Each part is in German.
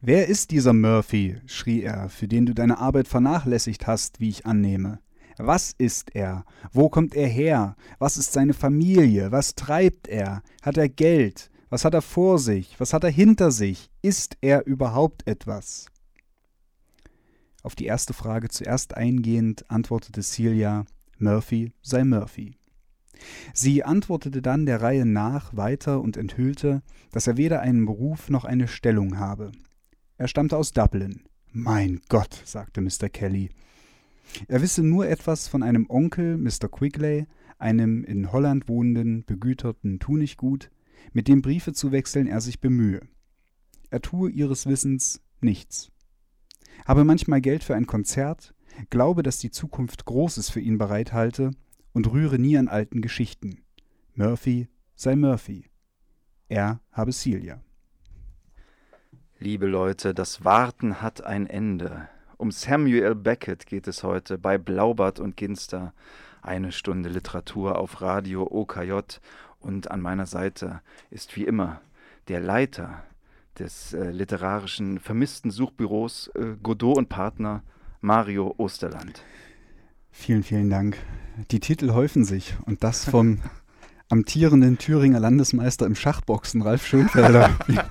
Wer ist dieser Murphy? schrie er, für den du deine Arbeit vernachlässigt hast, wie ich annehme. Was ist er? Wo kommt er her? Was ist seine Familie? Was treibt er? Hat er Geld? Was hat er vor sich? Was hat er hinter sich? Ist er überhaupt etwas? Auf die erste Frage zuerst eingehend antwortete Celia, Murphy sei Murphy. Sie antwortete dann der Reihe nach weiter und enthüllte, dass er weder einen Beruf noch eine Stellung habe. Er stammte aus Dublin. Mein Gott, sagte Mr. Kelly. Er wisse nur etwas von einem Onkel, Mr. Quigley, einem in Holland wohnenden, begüterten Tunichtgut, mit dem Briefe zu wechseln er sich bemühe. Er tue ihres Wissens nichts. Habe manchmal Geld für ein Konzert, glaube, dass die Zukunft Großes für ihn bereithalte und rühre nie an alten Geschichten. Murphy sei Murphy. Er habe Celia. Liebe Leute, das Warten hat ein Ende. Um Samuel Beckett geht es heute bei Blaubart und Ginster. Eine Stunde Literatur auf Radio OKJ und an meiner Seite ist wie immer der Leiter des äh, literarischen vermissten Suchbüros äh, Godot und Partner Mario Osterland. Vielen, vielen Dank. Die Titel häufen sich und das vom amtierenden Thüringer Landesmeister im Schachboxen, Ralf Schönfelder.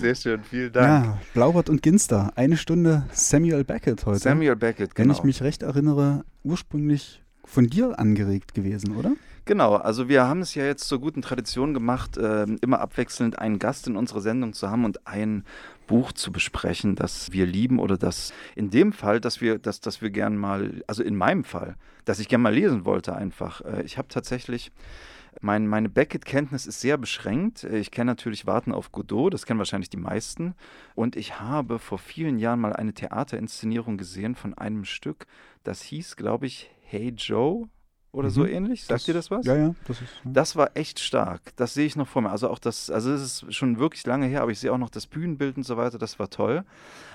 Sehr schön, vielen Dank. Ja, Blaubart und Ginster, eine Stunde Samuel Beckett heute. Samuel Beckett, genau. Wenn ich mich recht erinnere, ursprünglich von dir angeregt gewesen, oder? Genau, also wir haben es ja jetzt zur guten Tradition gemacht, äh, immer abwechselnd einen Gast in unserer Sendung zu haben und ein Buch zu besprechen, das wir lieben oder das in dem Fall, dass wir, dass, dass wir gern mal, also in meinem Fall, dass ich gern mal lesen wollte einfach. Äh, ich habe tatsächlich mein, meine Beckett-Kenntnis ist sehr beschränkt. Ich kenne natürlich Warten auf Godot, das kennen wahrscheinlich die meisten. Und ich habe vor vielen Jahren mal eine Theaterinszenierung gesehen von einem Stück, das hieß, glaube ich, Hey Joe oder mhm. so ähnlich. Sagt das, dir das was? Ja, ja. Das, ist, ja. das war echt stark. Das sehe ich noch vor mir. Also auch das, also es ist schon wirklich lange her, aber ich sehe auch noch das Bühnenbild und so weiter. Das war toll.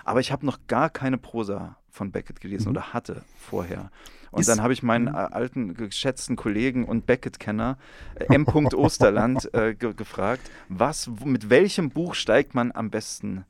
Aber ich habe noch gar keine Prosa von Beckett gelesen mhm. oder hatte vorher. Und dann habe ich meinen mhm. äh, alten, geschätzten Kollegen und Beckett-Kenner äh, M. Osterland äh, ge gefragt, was, mit welchem Buch steigt man am besten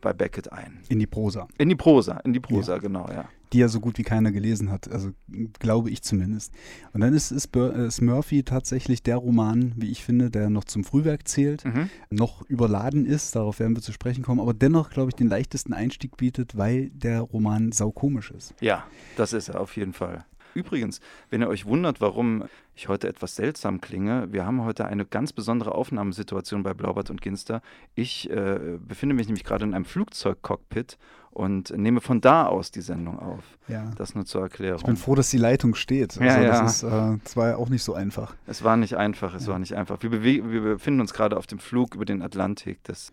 bei Beckett ein? In die Prosa. In die Prosa, in die Prosa, ja. genau, ja die ja so gut wie keiner gelesen hat, also glaube ich zumindest. Und dann ist, ist, ist, Murphy tatsächlich der Roman, wie ich finde, der noch zum Frühwerk zählt, mhm. noch überladen ist, darauf werden wir zu sprechen kommen, aber dennoch, glaube ich, den leichtesten Einstieg bietet, weil der Roman saukomisch ist. Ja, das ist er auf jeden Fall. Übrigens, wenn ihr euch wundert, warum ich heute etwas seltsam klinge, wir haben heute eine ganz besondere Aufnahmesituation bei Blaubart und Ginster. Ich äh, befinde mich nämlich gerade in einem Flugzeugcockpit und nehme von da aus die Sendung auf. Ja. Das nur zur Erklärung. Ich bin froh, dass die Leitung steht. Also ja, ja. Das, ist, äh, das war ja auch nicht so einfach. Es war nicht einfach, es ja. war nicht einfach. Wir, wir befinden uns gerade auf dem Flug über den Atlantik. Das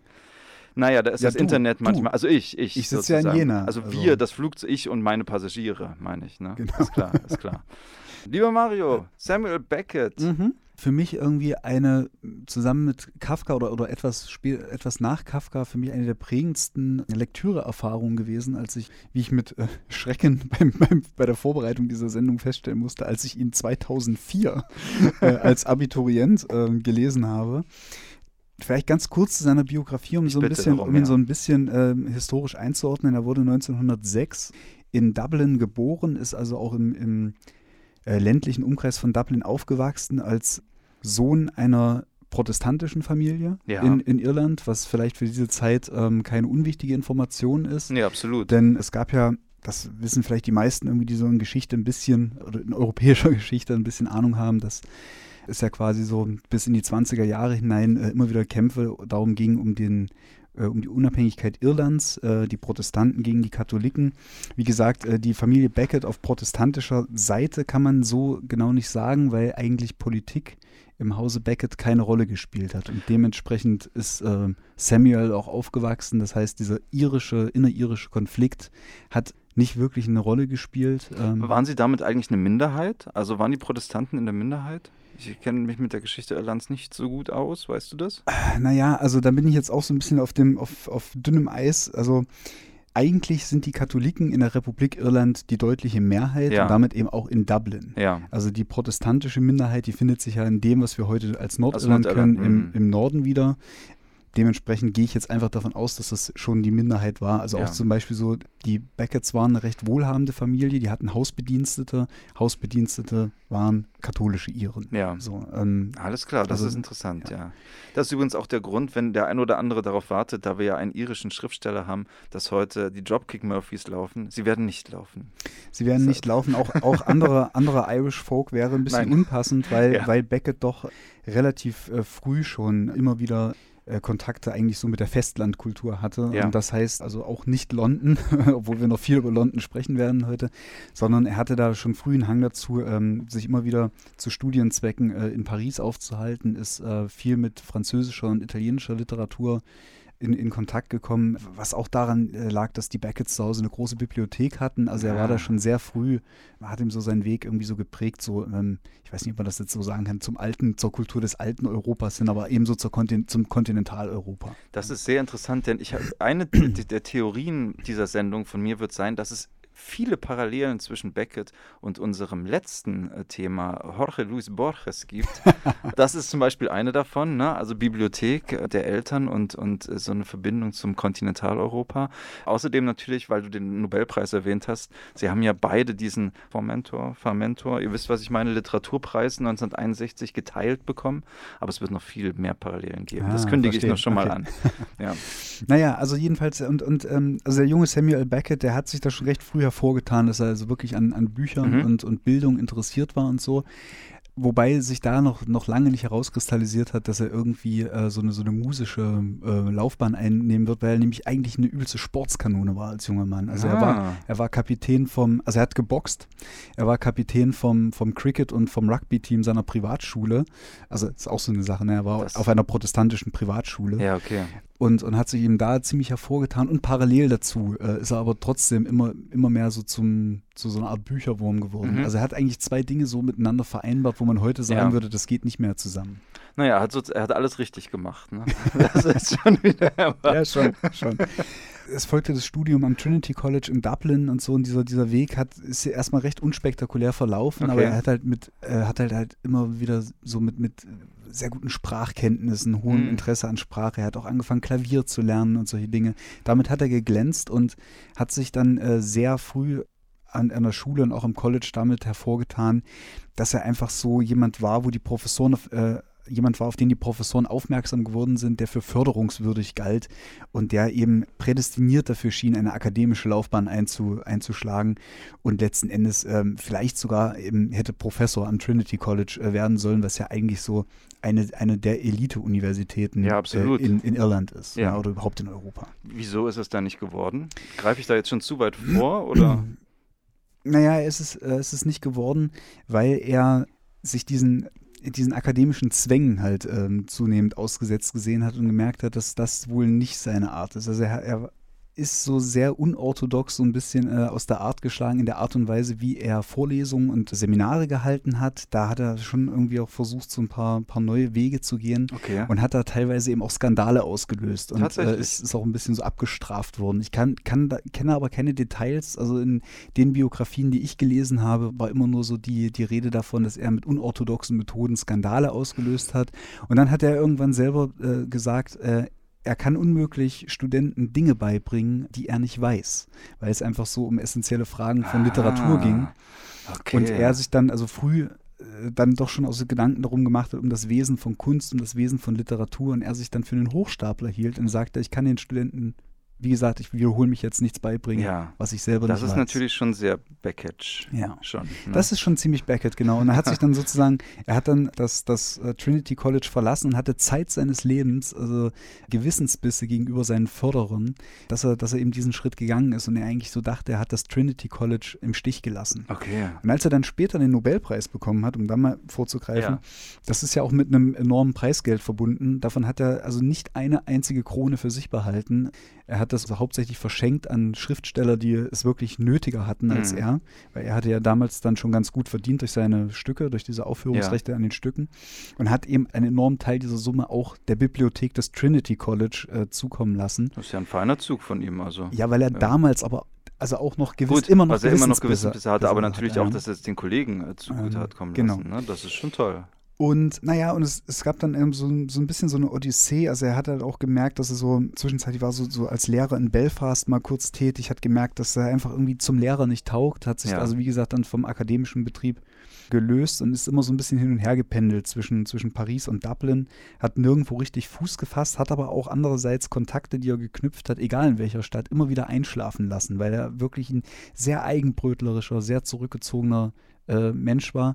naja, da ist ja, das du, Internet manchmal. Du. Also ich, ich. Ich sitze ja in Jena. Also, also wir, das Flugzeug, ich und meine Passagiere, meine ich. Ne? Genau. Ist klar, ist klar. Lieber Mario, Samuel Beckett. Mhm. Für mich irgendwie eine, zusammen mit Kafka oder, oder etwas, etwas nach Kafka, für mich eine der prägendsten Lektüreerfahrungen gewesen, als ich, wie ich mit äh, Schrecken beim, beim, bei der Vorbereitung dieser Sendung feststellen musste, als ich ihn 2004 äh, als Abiturient äh, gelesen habe. Vielleicht ganz kurz zu seiner Biografie, um, so ein, bisschen, darum, um ihn ja. so ein bisschen äh, historisch einzuordnen. Er wurde 1906 in Dublin geboren, ist also auch im, im äh, ländlichen Umkreis von Dublin aufgewachsen als Sohn einer protestantischen Familie ja. in, in Irland, was vielleicht für diese Zeit ähm, keine unwichtige Information ist. Ja, absolut. Denn es gab ja, das wissen vielleicht die meisten irgendwie, die so in Geschichte ein bisschen, oder in europäischer Geschichte ein bisschen Ahnung haben, dass es ja quasi so bis in die 20er Jahre hinein äh, immer wieder Kämpfe darum ging, um den äh, um die Unabhängigkeit Irlands, äh, die Protestanten gegen die Katholiken. Wie gesagt, äh, die Familie Beckett auf protestantischer Seite kann man so genau nicht sagen, weil eigentlich Politik im Hause Beckett keine Rolle gespielt hat. Und dementsprechend ist Samuel auch aufgewachsen. Das heißt, dieser irische, innerirische Konflikt hat nicht wirklich eine Rolle gespielt. Ähm waren sie damit eigentlich eine Minderheit? Also waren die Protestanten in der Minderheit? Ich kenne mich mit der Geschichte Irlands nicht so gut aus, weißt du das? Naja, also da bin ich jetzt auch so ein bisschen auf, dem, auf, auf dünnem Eis. Also eigentlich sind die Katholiken in der Republik Irland die deutliche Mehrheit ja. und damit eben auch in Dublin. Ja. Also die protestantische Minderheit, die findet sich ja in dem, was wir heute als Nordirland kennen, im, mhm. im Norden wieder. Dementsprechend gehe ich jetzt einfach davon aus, dass das schon die Minderheit war. Also Ja. auch zum Beispiel so, die Becketts waren eine recht wohlhabende Familie, die hatten Hausbedienstete. Hausbedienstete waren katholische Iren. Ja. So, ähm, Alles klar, das Also, ist interessant, ja. ja. Das ist übrigens auch der Grund, wenn der ein oder andere darauf wartet, da wir ja einen irischen Schriftsteller haben, dass heute die Dropkick Murphys laufen. Sie werden nicht laufen. sie werden So. nicht laufen. Auch, auch andere, andere Irish Folk wäre ein bisschen Nein. unpassend, weil, Ja. weil Beckett doch relativ äh, früh schon immer wieder äh, Kontakte eigentlich so mit der Festlandkultur hatte. Ja. Und das heißt also auch nicht London, obwohl wir noch viel über London sprechen werden heute, sondern er hatte da schon früh einen Hang dazu, ähm, sich immer wieder zu Studienzwecken äh, in Paris aufzuhalten, ist äh, viel mit französischer und italienischer Literatur in, in Kontakt gekommen, was auch daran äh, lag, dass die Becketts zu Hause eine große Bibliothek hatten. Also er war da schon sehr früh, hat ihm so seinen Weg irgendwie so geprägt, so, ähm, ich weiß nicht, ob man das jetzt so sagen kann, zum alten, zur Kultur des alten Europas hin, aber ebenso zur Kontin zum Kontinentaleuropa. Das ist sehr interessant, denn ich habe eine der Theorien dieser Sendung von mir wird sein, dass es viele Parallelen zwischen Beckett und unserem letzten äh, Thema Jorge Luis Borges gibt. das ist zum Beispiel eine davon, ne? also Bibliothek äh, der Eltern und, und äh, so eine Verbindung zum Kontinentaleuropa. Außerdem natürlich, weil du den Nobelpreis erwähnt hast, sie haben ja beide diesen Formentor, Fermentor, ihr wisst, was ich meine, Literaturpreis 1961 geteilt bekommen, aber es wird noch viel mehr Parallelen geben. das Ah, kündige ich verstehe. noch schon mal Okay. an. Ja. Naja, also jedenfalls, und, und ähm, also der junge Samuel Beckett, der hat sich da schon recht früh hervorgetan, dass er also wirklich an, an Büchern Mhm. und, und Bildung interessiert war und so. Wobei sich da noch, noch lange nicht herauskristallisiert hat, dass er irgendwie äh, so, eine, so eine musische äh, Laufbahn einnehmen wird, weil er nämlich eigentlich eine übelste Sportskanone war als junger Mann. Also er war, Ah. er war Kapitän vom, also er hat geboxt, er war Kapitän vom, vom Cricket und vom Rugby-Team seiner Privatschule. Also ist auch so eine Sache, ne? er war Das- auf einer protestantischen Privatschule Ja, okay. Und, und hat sich eben da ziemlich hervorgetan. Und parallel dazu äh, ist er aber trotzdem immer, immer mehr so zum, zu so einer Art Bücherwurm geworden. Mhm. Also er hat eigentlich zwei Dinge so miteinander vereinbart, wo man heute sagen Ja. würde, das geht nicht mehr zusammen. Naja, er hat, so, er hat alles richtig gemacht. Ne? Das ist schon wieder. Ja, schon, schon. Es folgte das Studium am Trinity College in Dublin und so und dieser, dieser Weg hat, ist erstmal recht unspektakulär verlaufen, aber Okay. er hat halt mit, er hat halt, halt immer wieder so mit, mit sehr guten Sprachkenntnissen, hohem Hm. Interesse an Sprache. Er hat auch angefangen, Klavier zu lernen und solche Dinge. Damit hat er geglänzt und hat sich dann äh, sehr früh an, an der Schule und auch im College damit hervorgetan, dass er einfach so jemand war, wo die Professoren äh, jemand war, auf den die Professoren aufmerksam geworden sind, der für förderungswürdig galt und der eben prädestiniert dafür schien, eine akademische Laufbahn einzu, einzuschlagen und letzten Endes ähm, vielleicht sogar eben hätte Professor am Trinity College äh, werden sollen, was ja eigentlich so eine, eine der Elite-Universitäten Ja. Äh, in, in Irland ist Ja. ja, oder überhaupt in Europa. Wieso ist es da nicht geworden? Greife ich da jetzt schon zu weit vor? Oder? Naja, es ist, äh, es ist nicht geworden, weil er sich diesen, diesen akademischen Zwängen halt ähm, zunehmend ausgesetzt gesehen hat und gemerkt hat, dass das wohl nicht seine Art ist. Also er, er ist so sehr unorthodox, so ein bisschen äh, aus der Art geschlagen in der Art und Weise, wie er Vorlesungen und Seminare gehalten hat. Da hat er schon irgendwie auch versucht, so ein paar, paar neue Wege zu gehen Okay. und hat da teilweise eben auch Skandale ausgelöst und äh, es ist auch ein bisschen so abgestraft worden. Ich kann, kann da, kenne aber keine Details. Also in den Biografien, die ich gelesen habe, war immer nur so die, die Rede davon, dass er mit unorthodoxen Methoden Skandale ausgelöst hat. Und dann hat er irgendwann selber äh, gesagt, äh, er kann unmöglich Studenten Dinge beibringen, die er nicht weiß, weil es einfach so um essentielle Fragen von Literatur Ah, ging. Okay. Und er sich dann also früh äh, dann doch schon auch so Gedanken darum gemacht hat, um das Wesen von Kunst, um das Wesen von Literatur und er sich dann für einen Hochstapler hielt und sagte, ich kann den Studenten, wie gesagt, ich wiederhole mich jetzt nichts beibringen, Ja. was ich selber das nicht ist weiß. natürlich schon sehr Beckett. Ja. Schon. Ne? Das ist schon ziemlich Beckett, genau. Und er hat sich dann sozusagen, er hat dann das, das äh, Trinity College verlassen und hatte Zeit seines Lebens, also Gewissensbisse gegenüber seinen Förderern, dass er, dass er eben diesen Schritt gegangen ist und er eigentlich so dachte, er hat das Trinity College im Stich gelassen. okay. Und als er dann später den Nobelpreis bekommen hat, um da mal vorzugreifen, Ja. das ist ja auch mit einem enormen Preisgeld verbunden. Davon hat er also nicht eine einzige Krone für sich behalten. Er hat das hauptsächlich verschenkt an Schriftsteller, die es wirklich nötiger hatten als Mhm. er, weil er hatte ja damals dann schon ganz gut verdient durch seine Stücke, durch diese Aufführungsrechte an den Stücken und hat eben einen enormen Teil dieser Summe auch der Bibliothek des Trinity College äh, zukommen lassen. Das ist ja ein feiner Zug von ihm. Also. Ja, weil er Ja. damals aber also auch noch gewiss, Gut, immer noch was er immer noch Gewissensbisse hatte, aber natürlich ja. auch, dass er es den Kollegen äh, zugute Ähm, hat kommen genau. lassen. Ne? Das ist schon toll. Und naja, und es, es gab dann so, so ein bisschen so eine Odyssee. Also er hat halt auch gemerkt, dass er so zwischenzeitlich war so, so als Lehrer in Belfast mal kurz tätig, hat gemerkt, dass er einfach irgendwie zum Lehrer nicht taugt, hat sich Ja. also wie gesagt dann vom akademischen Betrieb gelöst und ist immer so ein bisschen hin und her gependelt zwischen, zwischen Paris und Dublin, hat nirgendwo richtig Fuß gefasst, hat aber auch andererseits Kontakte, die er geknüpft hat, egal in welcher Stadt, immer wieder einschlafen lassen, weil er wirklich ein sehr eigenbrötlerischer, sehr zurückgezogener äh, Mensch war.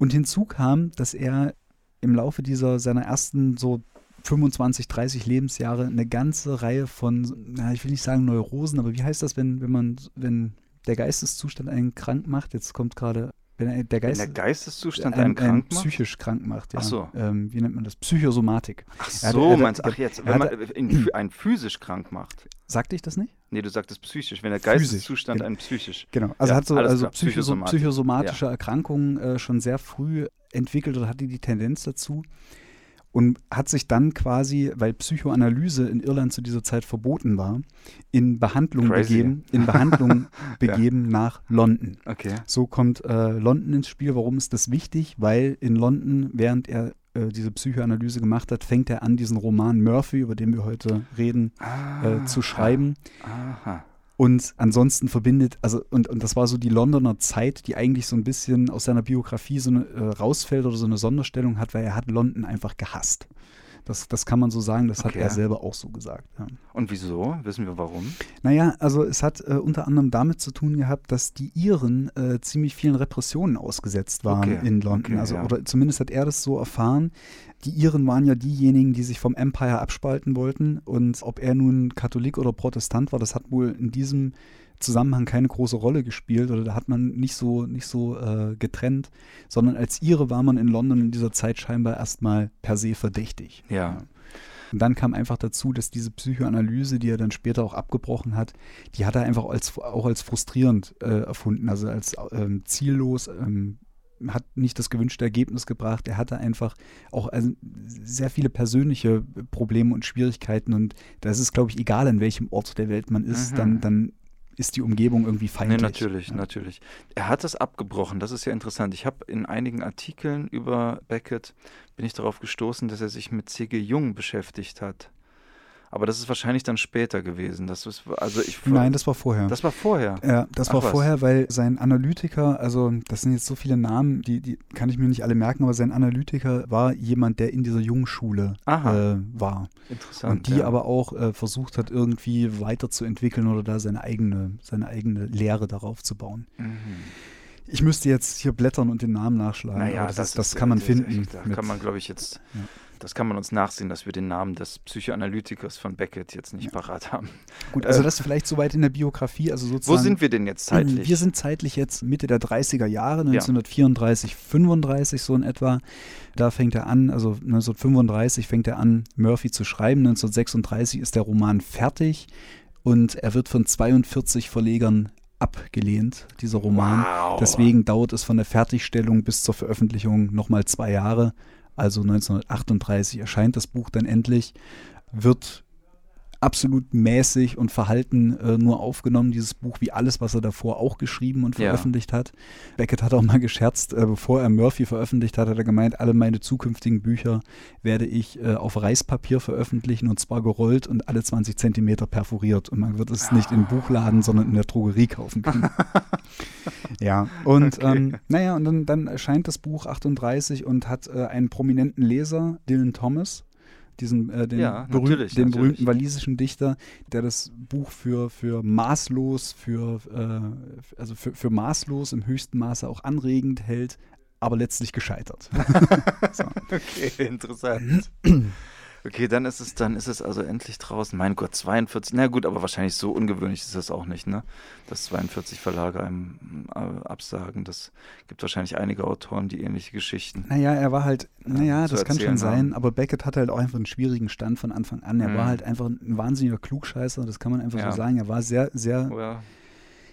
Und hinzu kam, dass er im Laufe dieser seiner ersten so 25, 30 Lebensjahre eine ganze Reihe von, na, ich will nicht sagen Neurosen, aber wie heißt das, wenn, wenn man, wenn der Geisteszustand einen krank macht? Jetzt kommt gerade, wenn er- der Wenn Geist der Geisteszustand einen, einen krank macht? psychisch krank macht, ja. Ach so. Ähm, wie nennt man das? Psychosomatik. Ach Er so, er hat- meinst Ach jetzt, er wenn man ihn, einen physisch krank macht. Sagte ich das nicht? Nee, du sagtest psychisch. Wenn der Physisch, Geisteszustand genau. einen psychisch. Genau, also Ja, hat so also psychosomatische Erkrankungen äh, schon sehr früh entwickelt oder hatte die Tendenz dazu und hat sich dann quasi, weil Psychoanalyse in Irland zu dieser Zeit verboten war, in Behandlung Crazy. begeben, in Behandlung begeben nach London. Okay. So kommt äh, London ins Spiel. Warum ist das wichtig? Weil in London, während er äh, diese Psychoanalyse gemacht hat, fängt er an, diesen Roman Murphy, über den wir heute reden, äh, zu schreiben. Aha. Und ansonsten verbindet, also, und, und das war so die Londoner Zeit, die eigentlich so ein bisschen aus seiner Biografie so eine äh, rausfällt oder so eine Sonderstellung hat, weil er hat London einfach gehasst. Das, das kann man so sagen, das hat Okay. er selber auch so gesagt. Ja. Und wieso? Wissen wir warum? Naja, also es hat äh, unter anderem damit zu tun gehabt, dass die Iren äh, ziemlich vielen Repressionen ausgesetzt waren Okay, in London. okay, also, ja. oder zumindest hat er das so erfahren. Die Iren waren ja diejenigen, die sich vom Empire abspalten wollten. Und ob er nun Katholik oder Protestant war, das hat wohl in diesem Zusammenhang keine große Rolle gespielt oder da hat man nicht so, nicht so äh, getrennt, sondern als Ire war man in London in dieser Zeit scheinbar erstmal per se verdächtig. Ja. Und dann kam einfach dazu, dass diese Psychoanalyse, die er dann später auch abgebrochen hat, die hat er einfach als, auch als frustrierend äh, erfunden, also als ähm, ziellos, ähm, hat nicht das gewünschte Ergebnis gebracht. Er hatte einfach auch also, sehr viele persönliche Probleme und Schwierigkeiten und da ist es, glaube ich, egal, an welchem Ort der Welt man ist, Mhm. dann, dann ist die Umgebung irgendwie Nee, feindlich. natürlich, Ja. natürlich. Er hat es abgebrochen, das ist ja interessant. Ich habe in einigen Artikeln über Beckett, bin ich darauf gestoßen, dass er sich mit C.G. Jung beschäftigt hat. Aber das ist wahrscheinlich dann später gewesen. Das ist, also ich, Nein, das war vorher. das war vorher. Ja, das Ach war was. vorher, weil sein Analytiker, also das sind jetzt so viele Namen, die, die kann ich mir nicht alle merken, aber sein Analytiker war jemand, der in dieser Jungschule äh, war. Interessant. Und die ja. aber auch äh, versucht hat, irgendwie weiterzuentwickeln oder da seine eigene, seine eigene Lehre darauf zu bauen. Mhm. Ich müsste jetzt hier blättern und den Namen nachschlagen. Naja, das, das, das, kann man äh, das- finden. Da kann man, glaube ich, jetzt, Ja. Das kann man uns nachsehen, dass wir den Namen des Psychoanalytikers von Beckett jetzt nicht parat haben. Gut, also äh, das vielleicht soweit in der Biografie, also Wo sozusagen. sind wir denn jetzt zeitlich? Wir sind zeitlich jetzt Mitte der 30er Jahre, 1934, 35 so in etwa. Da fängt er an, also 1935 fängt er an, Murphy zu schreiben. 1936 ist der Roman fertig und er wird von 42 Verlegern abgelehnt, dieser Roman. Wow. Deswegen dauert es von der Fertigstellung bis zur Veröffentlichung nochmal zwei Jahre. Also 1938 erscheint das Buch dann endlich, wird absolut mäßig und verhalten äh, nur aufgenommen, dieses Buch, wie alles, was er davor auch geschrieben und Ja. veröffentlicht hat. Beckett hat auch mal gescherzt, äh, bevor er Murphy veröffentlicht hat, hat er gemeint, alle meine zukünftigen Bücher werde ich äh, auf Reispapier veröffentlichen und zwar gerollt und alle 20 Zentimeter perforiert und man wird es nicht im Buchladen, sondern in der Drogerie kaufen können. ja, und Okay. ähm, naja, und dann, dann erscheint das Buch 38 und hat äh, einen prominenten Leser, Dylan Thomas, diesen äh, den, Ja, berühm- natürlich, den natürlich. berühmten walisischen Dichter, der das Buch für, für maßlos, für, äh, also für, für maßlos im höchsten Maße auch anregend hält, aber letztlich gescheitert. so. Okay, interessant. Okay, dann ist es, dann ist es also endlich draußen. Mein Gott, 42. Na gut, aber wahrscheinlich so ungewöhnlich ist das auch nicht, ne? Dass 42 Verlage einem äh, absagen. Das gibt wahrscheinlich einige Autoren, die ähnliche Geschichten. Naja, er war halt, naja, zu das kann schon sein, haben. aber Beckett hatte halt auch einfach einen schwierigen Stand von Anfang an. Er Mhm. war halt einfach ein wahnsinniger Klugscheißer, das kann man einfach Ja. so sagen. Er war sehr, sehr, Oder?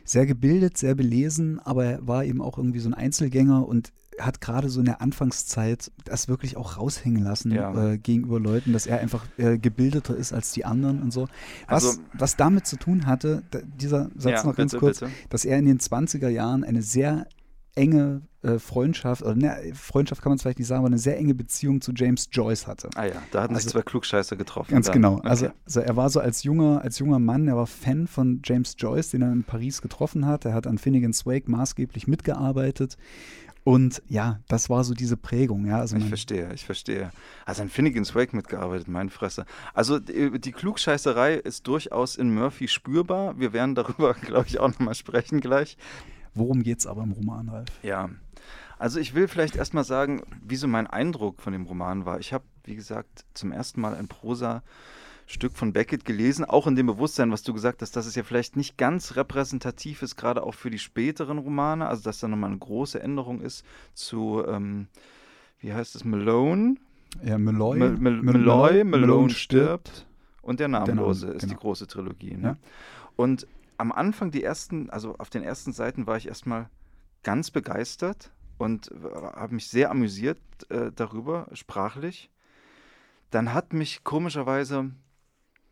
sehr gebildet, sehr belesen, aber er war eben auch irgendwie so ein Einzelgänger und hat gerade so in der Anfangszeit das wirklich auch raushängen lassen Ja. äh, gegenüber Leuten, dass er einfach äh, gebildeter ist als die anderen und so. Was, Also- was damit zu tun hatte, dieser Satz ja, noch ganz bitte, kurz, bitte. dass er in den 20er Jahren eine sehr enge äh, Freundschaft, oder ne, Freundschaft kann man vielleicht nicht sagen, aber eine sehr enge Beziehung zu James Joyce hatte. Ah ja, da hatten Also- sich zwei Klugscheißer getroffen. Ganz dann. genau. Okay. Also, also er war so als junger, als junger Mann, er war Fan von James Joyce, den er in Paris getroffen hat. Er hat an Finnegan's Wake maßgeblich mitgearbeitet. Und ja, das war so diese Prägung. Ja, also Ich verstehe, ich verstehe. Also an Finnegan's Wake mitgearbeitet, meine Fresse. Also die, die Klugscheißerei ist durchaus in Murphy spürbar. Wir werden darüber, glaube ich, auch nochmal sprechen gleich. worum geht es aber im Roman, Ralf? Ja. Also ich will vielleicht erstmal sagen, wie so mein Eindruck von dem Roman war. Ich habe, wie gesagt, zum ersten Mal ein Prosa-Stück von Beckett gelesen, auch in dem Bewusstsein, was du gesagt hast, dass es ja vielleicht nicht ganz repräsentativ ist, gerade auch für die späteren Romane, also dass da nochmal eine große Änderung ist zu, ähm, wie heißt es, Malone? Ja, Malloy. Mal- Mal- Mal- Malloy, Malloy Malone stirbt und der Namenlose Name, ist die genau. große Trilogie. Ne? Ja. Und am Anfang, die ersten, also auf den ersten Seiten war ich erstmal ganz begeistert und habe mich sehr amüsiert äh, darüber, sprachlich. Dann hat mich komischerweise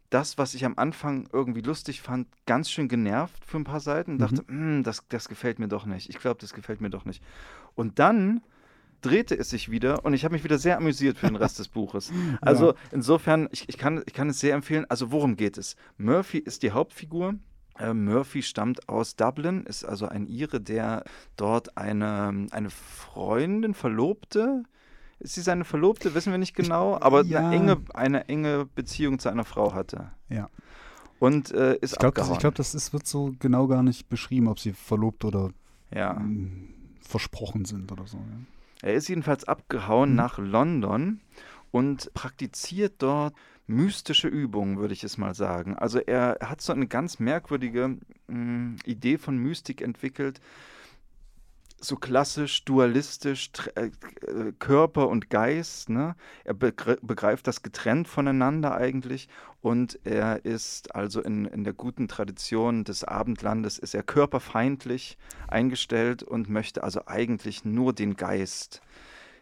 das, was ich am Anfang irgendwie lustig fand, ganz schön genervt für ein paar Seiten. Und dachte, "Hm, das, das gefällt mir doch nicht. Ich glaube, das gefällt mir doch nicht. Und dann drehte es sich wieder und ich habe mich wieder sehr amüsiert für den Rest des Buches. Also Ja. insofern, ich, ich, kann, ich kann es sehr empfehlen. Also worum geht es? Murphy ist die Hauptfigur. Äh, Murphy stammt aus Dublin, ist also ein Ire, der dort eine, eine Freundin, Verlobte, ist sie seine Verlobte, wissen wir nicht genau, aber ja. eine, enge, eine enge Beziehung zu einer Frau hatte. Ja. Und äh, ist Ich glaube, das, abgehauen. ich glaub, das ist, wird so genau gar nicht beschrieben, ob sie verlobt oder ja. versprochen sind oder so. Ja. Er ist jedenfalls abgehauen Mhm. nach London und praktiziert dort mystische Übungen, würde ich es mal sagen. Also er hat so eine ganz merkwürdige mh, Idee von Mystik entwickelt. So klassisch, dualistisch, äh, äh, Körper und Geist. Ne? Er begre begreift das getrennt voneinander eigentlich und er ist also in, in der guten Tradition des Abendlandes, ist er körperfeindlich eingestellt und möchte also eigentlich nur den Geist,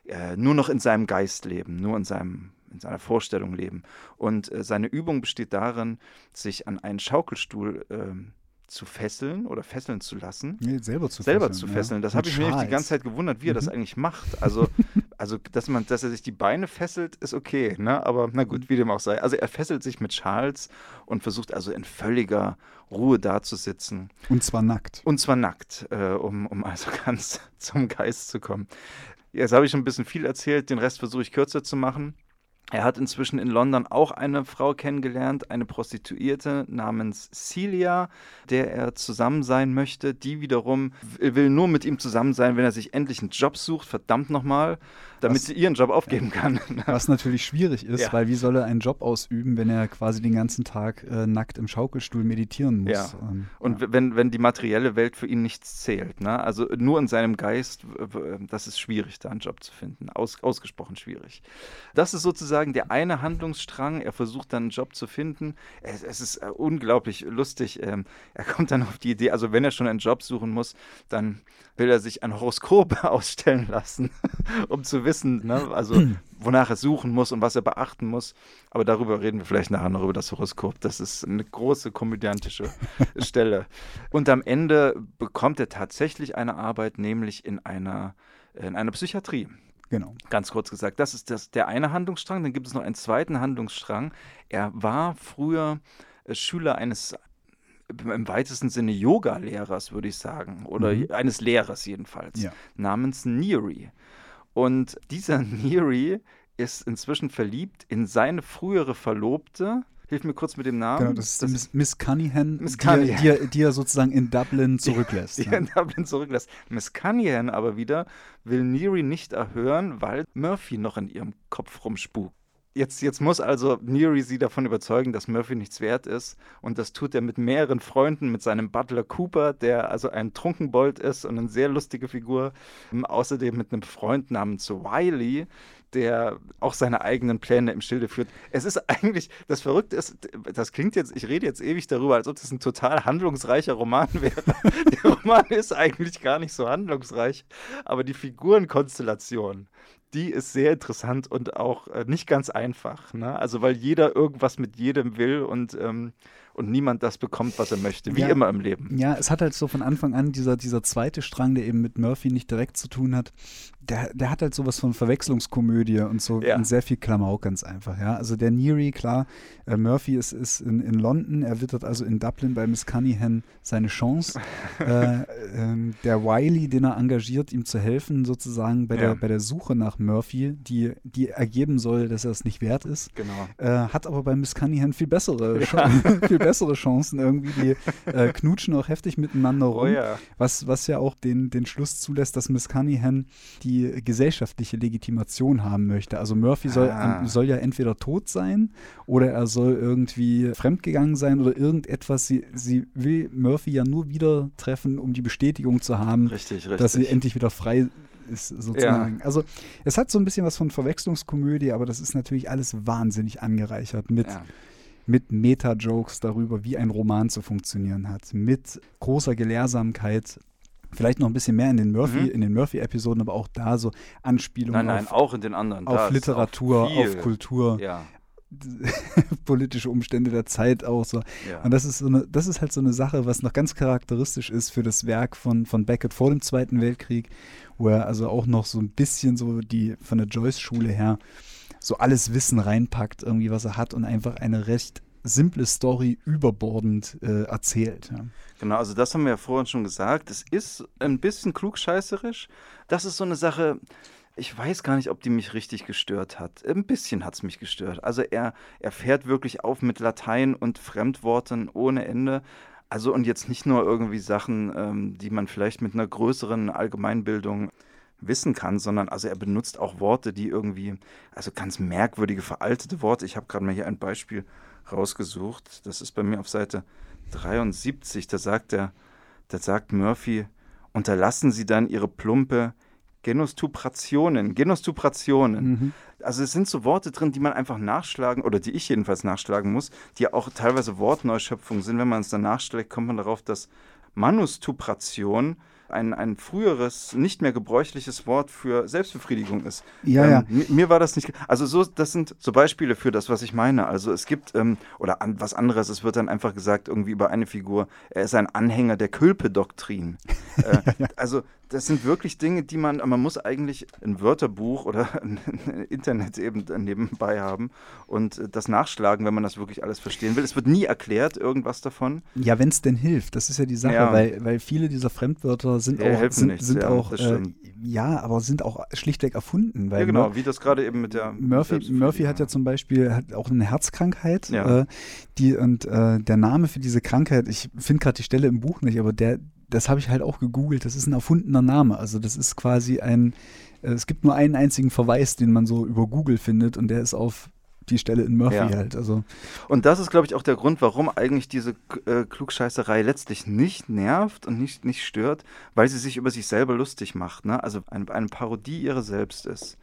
äh, nur noch in seinem Geist leben, nur in, seinem, in seiner Vorstellung leben. Und äh, seine Übung besteht darin, sich an einen Schaukelstuhl ähm, zu fesseln oder fesseln zu lassen Nee, selber zu selber fesseln. zu ja. fesseln. Das Mit habe ich mir die ganze Zeit gewundert, wie er das Mhm. eigentlich macht. Also, also dass, man, dass er sich die Beine fesselt, ist okay, ne? aber na Mhm. gut, wie dem auch sei. Also er fesselt sich mit Schals und versucht also in völliger Ruhe dazusitzen. Und zwar nackt. Und zwar nackt, äh, um, um also ganz zum Geist zu kommen. Jetzt habe ich schon ein bisschen viel erzählt, den Rest versuche ich kürzer zu machen. Er hat inzwischen in London auch eine Frau kennengelernt, eine Prostituierte namens Celia, der er zusammen sein möchte. Die wiederum will nur mit ihm zusammen sein, wenn er sich endlich einen Job sucht, verdammt nochmal, damit Was- sie ihren Job aufgeben kann. Was natürlich schwierig ist, Ja. weil wie soll er einen Job ausüben, wenn er quasi den ganzen Tag äh, nackt im Schaukelstuhl meditieren muss? Ja. Ähm, Und ja. wenn, wenn die materielle Welt für ihn nichts zählt, ne? also nur in seinem Geist, das ist schwierig, da einen Job zu finden, Aus, ausgesprochen schwierig. Das ist sozusagen der eine Handlungsstrang, er versucht dann einen Job zu finden. Es, es ist äh, unglaublich lustig, ähm, er kommt dann auf die Idee, also wenn er schon einen Job suchen muss, dann will er sich ein Horoskop ausstellen lassen, um zu wissen, ne? also wonach er suchen muss und was er beachten muss. Aber darüber reden wir vielleicht nachher noch über das Horoskop. Das ist eine große komödiantische Stelle. Und am Ende bekommt er tatsächlich eine Arbeit, nämlich in einer, in einer Psychiatrie. Genau. Ganz kurz gesagt, das ist das, der eine Handlungsstrang. Dann gibt es noch einen zweiten Handlungsstrang. Er war früher äh, Schüler eines im weitesten Sinne Yoga-Lehrers, würde ich sagen, oder Mhm. eines Lehrers jedenfalls, Ja. namens Neary. Und dieser Neary ist inzwischen verliebt in seine frühere Verlobte. Hilf mir kurz mit dem Namen. Genau, das ist die Miss, Miss Cunningham, Miss die, er- Cunningham. Die, er, die er sozusagen in Dublin zurücklässt. die ja. er in Dublin zurücklässt. Miss Cunningham aber wieder will Neary nicht erhören, weil Murphy noch in ihrem Kopf rumspukt. Jetzt, jetzt muss also Neary sie davon überzeugen, dass Murphy nichts wert ist. Und das tut er mit mehreren Freunden, mit seinem Butler Cooper, der also ein Trunkenbold ist und eine sehr lustige Figur. Ähm, Außerdem mit einem Freund namens Wiley, der auch seine eigenen Pläne im Schilde führt. Es ist eigentlich, das Verrückte ist, das klingt jetzt, ich rede jetzt ewig darüber, als ob das ein total handlungsreicher Roman wäre. Der Roman ist eigentlich gar nicht so handlungsreich, aber die Figurenkonstellation, die ist sehr interessant und auch äh, nicht ganz einfach. Ne? Also weil jeder irgendwas mit jedem will und, ähm, und niemand das bekommt, was er möchte, wie Ja. immer im Leben. Ja, es hat halt so von Anfang an dieser, dieser zweite Strang, der eben mit Murphy nicht direkt zu tun hat, der, der hat halt sowas von Verwechslungskomödie und so Ja. und sehr viel Klamauk ganz einfach, ja. Also der Neary, klar, äh, Murphy ist, ist in, in London, er wittert also in Dublin bei Miss Cunningham seine Chance. äh, ähm, der Wiley, den er engagiert, ihm zu helfen, sozusagen bei, Ja. der, bei der Suche nach Murphy, die, die ergeben soll, dass er es nicht wert ist. Genau. Äh, hat aber bei Miss Cunningham viel bessere, Chan- viel bessere Chancen irgendwie. Die äh, knutschen auch heftig miteinander rum. Oh ja. Was, was ja auch den, den Schluss zulässt, dass Miss Cunningham die gesellschaftliche Legitimation haben möchte. Also Murphy soll, Ah. soll ja entweder tot sein oder er soll irgendwie fremdgegangen sein oder irgendetwas. Sie, sie will Murphy ja nur wieder treffen, um die Bestätigung zu haben, Richtig, richtig. dass sie endlich wieder frei ist, sozusagen. Also es hat so ein bisschen was von Verwechslungskomödie, aber das ist natürlich alles wahnsinnig angereichert mit ja. mit Meta-Jokes darüber, wie ein Roman zu funktionieren hat, mit großer Gelehrsamkeit. Vielleicht noch ein bisschen mehr in den Murphy, Mhm. in den Murphy-Episoden, aber auch da so Anspielungen Nein, nein, auf, auch in den anderen. Auf ist Literatur, viel. auf Kultur, Ja, politische Umstände der Zeit auch so. ja. Und das ist so eine, das ist halt so eine Sache, was noch ganz charakteristisch ist für das Werk von, von Beckett vor dem Zweiten Weltkrieg, wo er also auch noch so ein bisschen so die von der Joyce-Schule her so alles Wissen reinpackt, irgendwie was er hat und einfach eine recht simple Story überbordend äh, erzählt. Ja. Genau, also das haben wir ja vorhin schon gesagt. Es ist ein bisschen klugscheißerisch. Das ist so eine Sache, ich weiß gar nicht, ob die mich richtig gestört hat. Ein bisschen hat es mich gestört. Also er, er fährt wirklich auf mit Latein und Fremdworten ohne Ende. Also und jetzt nicht nur irgendwie Sachen, ähm, die man vielleicht mit einer größeren Allgemeinbildung wissen kann, sondern also er benutzt auch Worte, die irgendwie, also ganz merkwürdige, veraltete Worte. Ich habe gerade mal hier ein Beispiel rausgesucht. Das ist bei mir auf Seite 73. Da sagt er, da sagt Murphy, unterlassen Sie dann Ihre plumpe Genostuprationen. Genostuprationen. Mhm. Also es sind so Worte drin, die man einfach nachschlagen, oder die ich jedenfalls nachschlagen muss, die auch teilweise Wortneuschöpfungen sind. Wenn man es dann nachschlägt, kommt man darauf, dass Manustupration ein, ein früheres, nicht mehr gebräuchliches Wort für Selbstbefriedigung ist. Ja, ähm, ja. mi- Mir war das nicht. Also so, das sind so Beispiele für das, was ich meine. Also es gibt ähm, oder an, was anderes. Es wird dann einfach gesagt irgendwie über eine Figur. Er ist ein Anhänger der Külpe-Doktrin. äh, also das sind wirklich Dinge, die man. Man muss eigentlich ein Wörterbuch oder ein Internet eben nebenbei haben und äh, das nachschlagen, wenn man das wirklich alles verstehen will. Es wird nie erklärt irgendwas davon. Ja, wenn es denn hilft, das ist ja die Sache, Ja. weil, weil viele dieser Fremdwörter sind Ja, auch, sind, nichts, sind ja, auch äh, ja, aber sind auch schlichtweg erfunden. Weil ja genau, Mur- wie das gerade eben mit der Murphy, Murphy hat ja zum Beispiel hat auch eine Herzkrankheit, Ja. äh, die und äh, der Name für diese Krankheit, ich finde gerade die Stelle im Buch nicht, aber der, das habe ich halt auch gegoogelt. Das ist ein erfundener Name. Also das ist quasi ein, äh, es gibt nur einen einzigen Verweis, den man so über Google findet und der ist auf die Stelle in Murphy Ja. halt. Also Und das ist, glaube ich, auch der Grund, warum eigentlich diese äh, Klugscheißerei letztlich nicht nervt und nicht, nicht stört, weil sie sich über sich selber lustig macht. Ne? Also eine, eine Parodie ihrer selbst ist.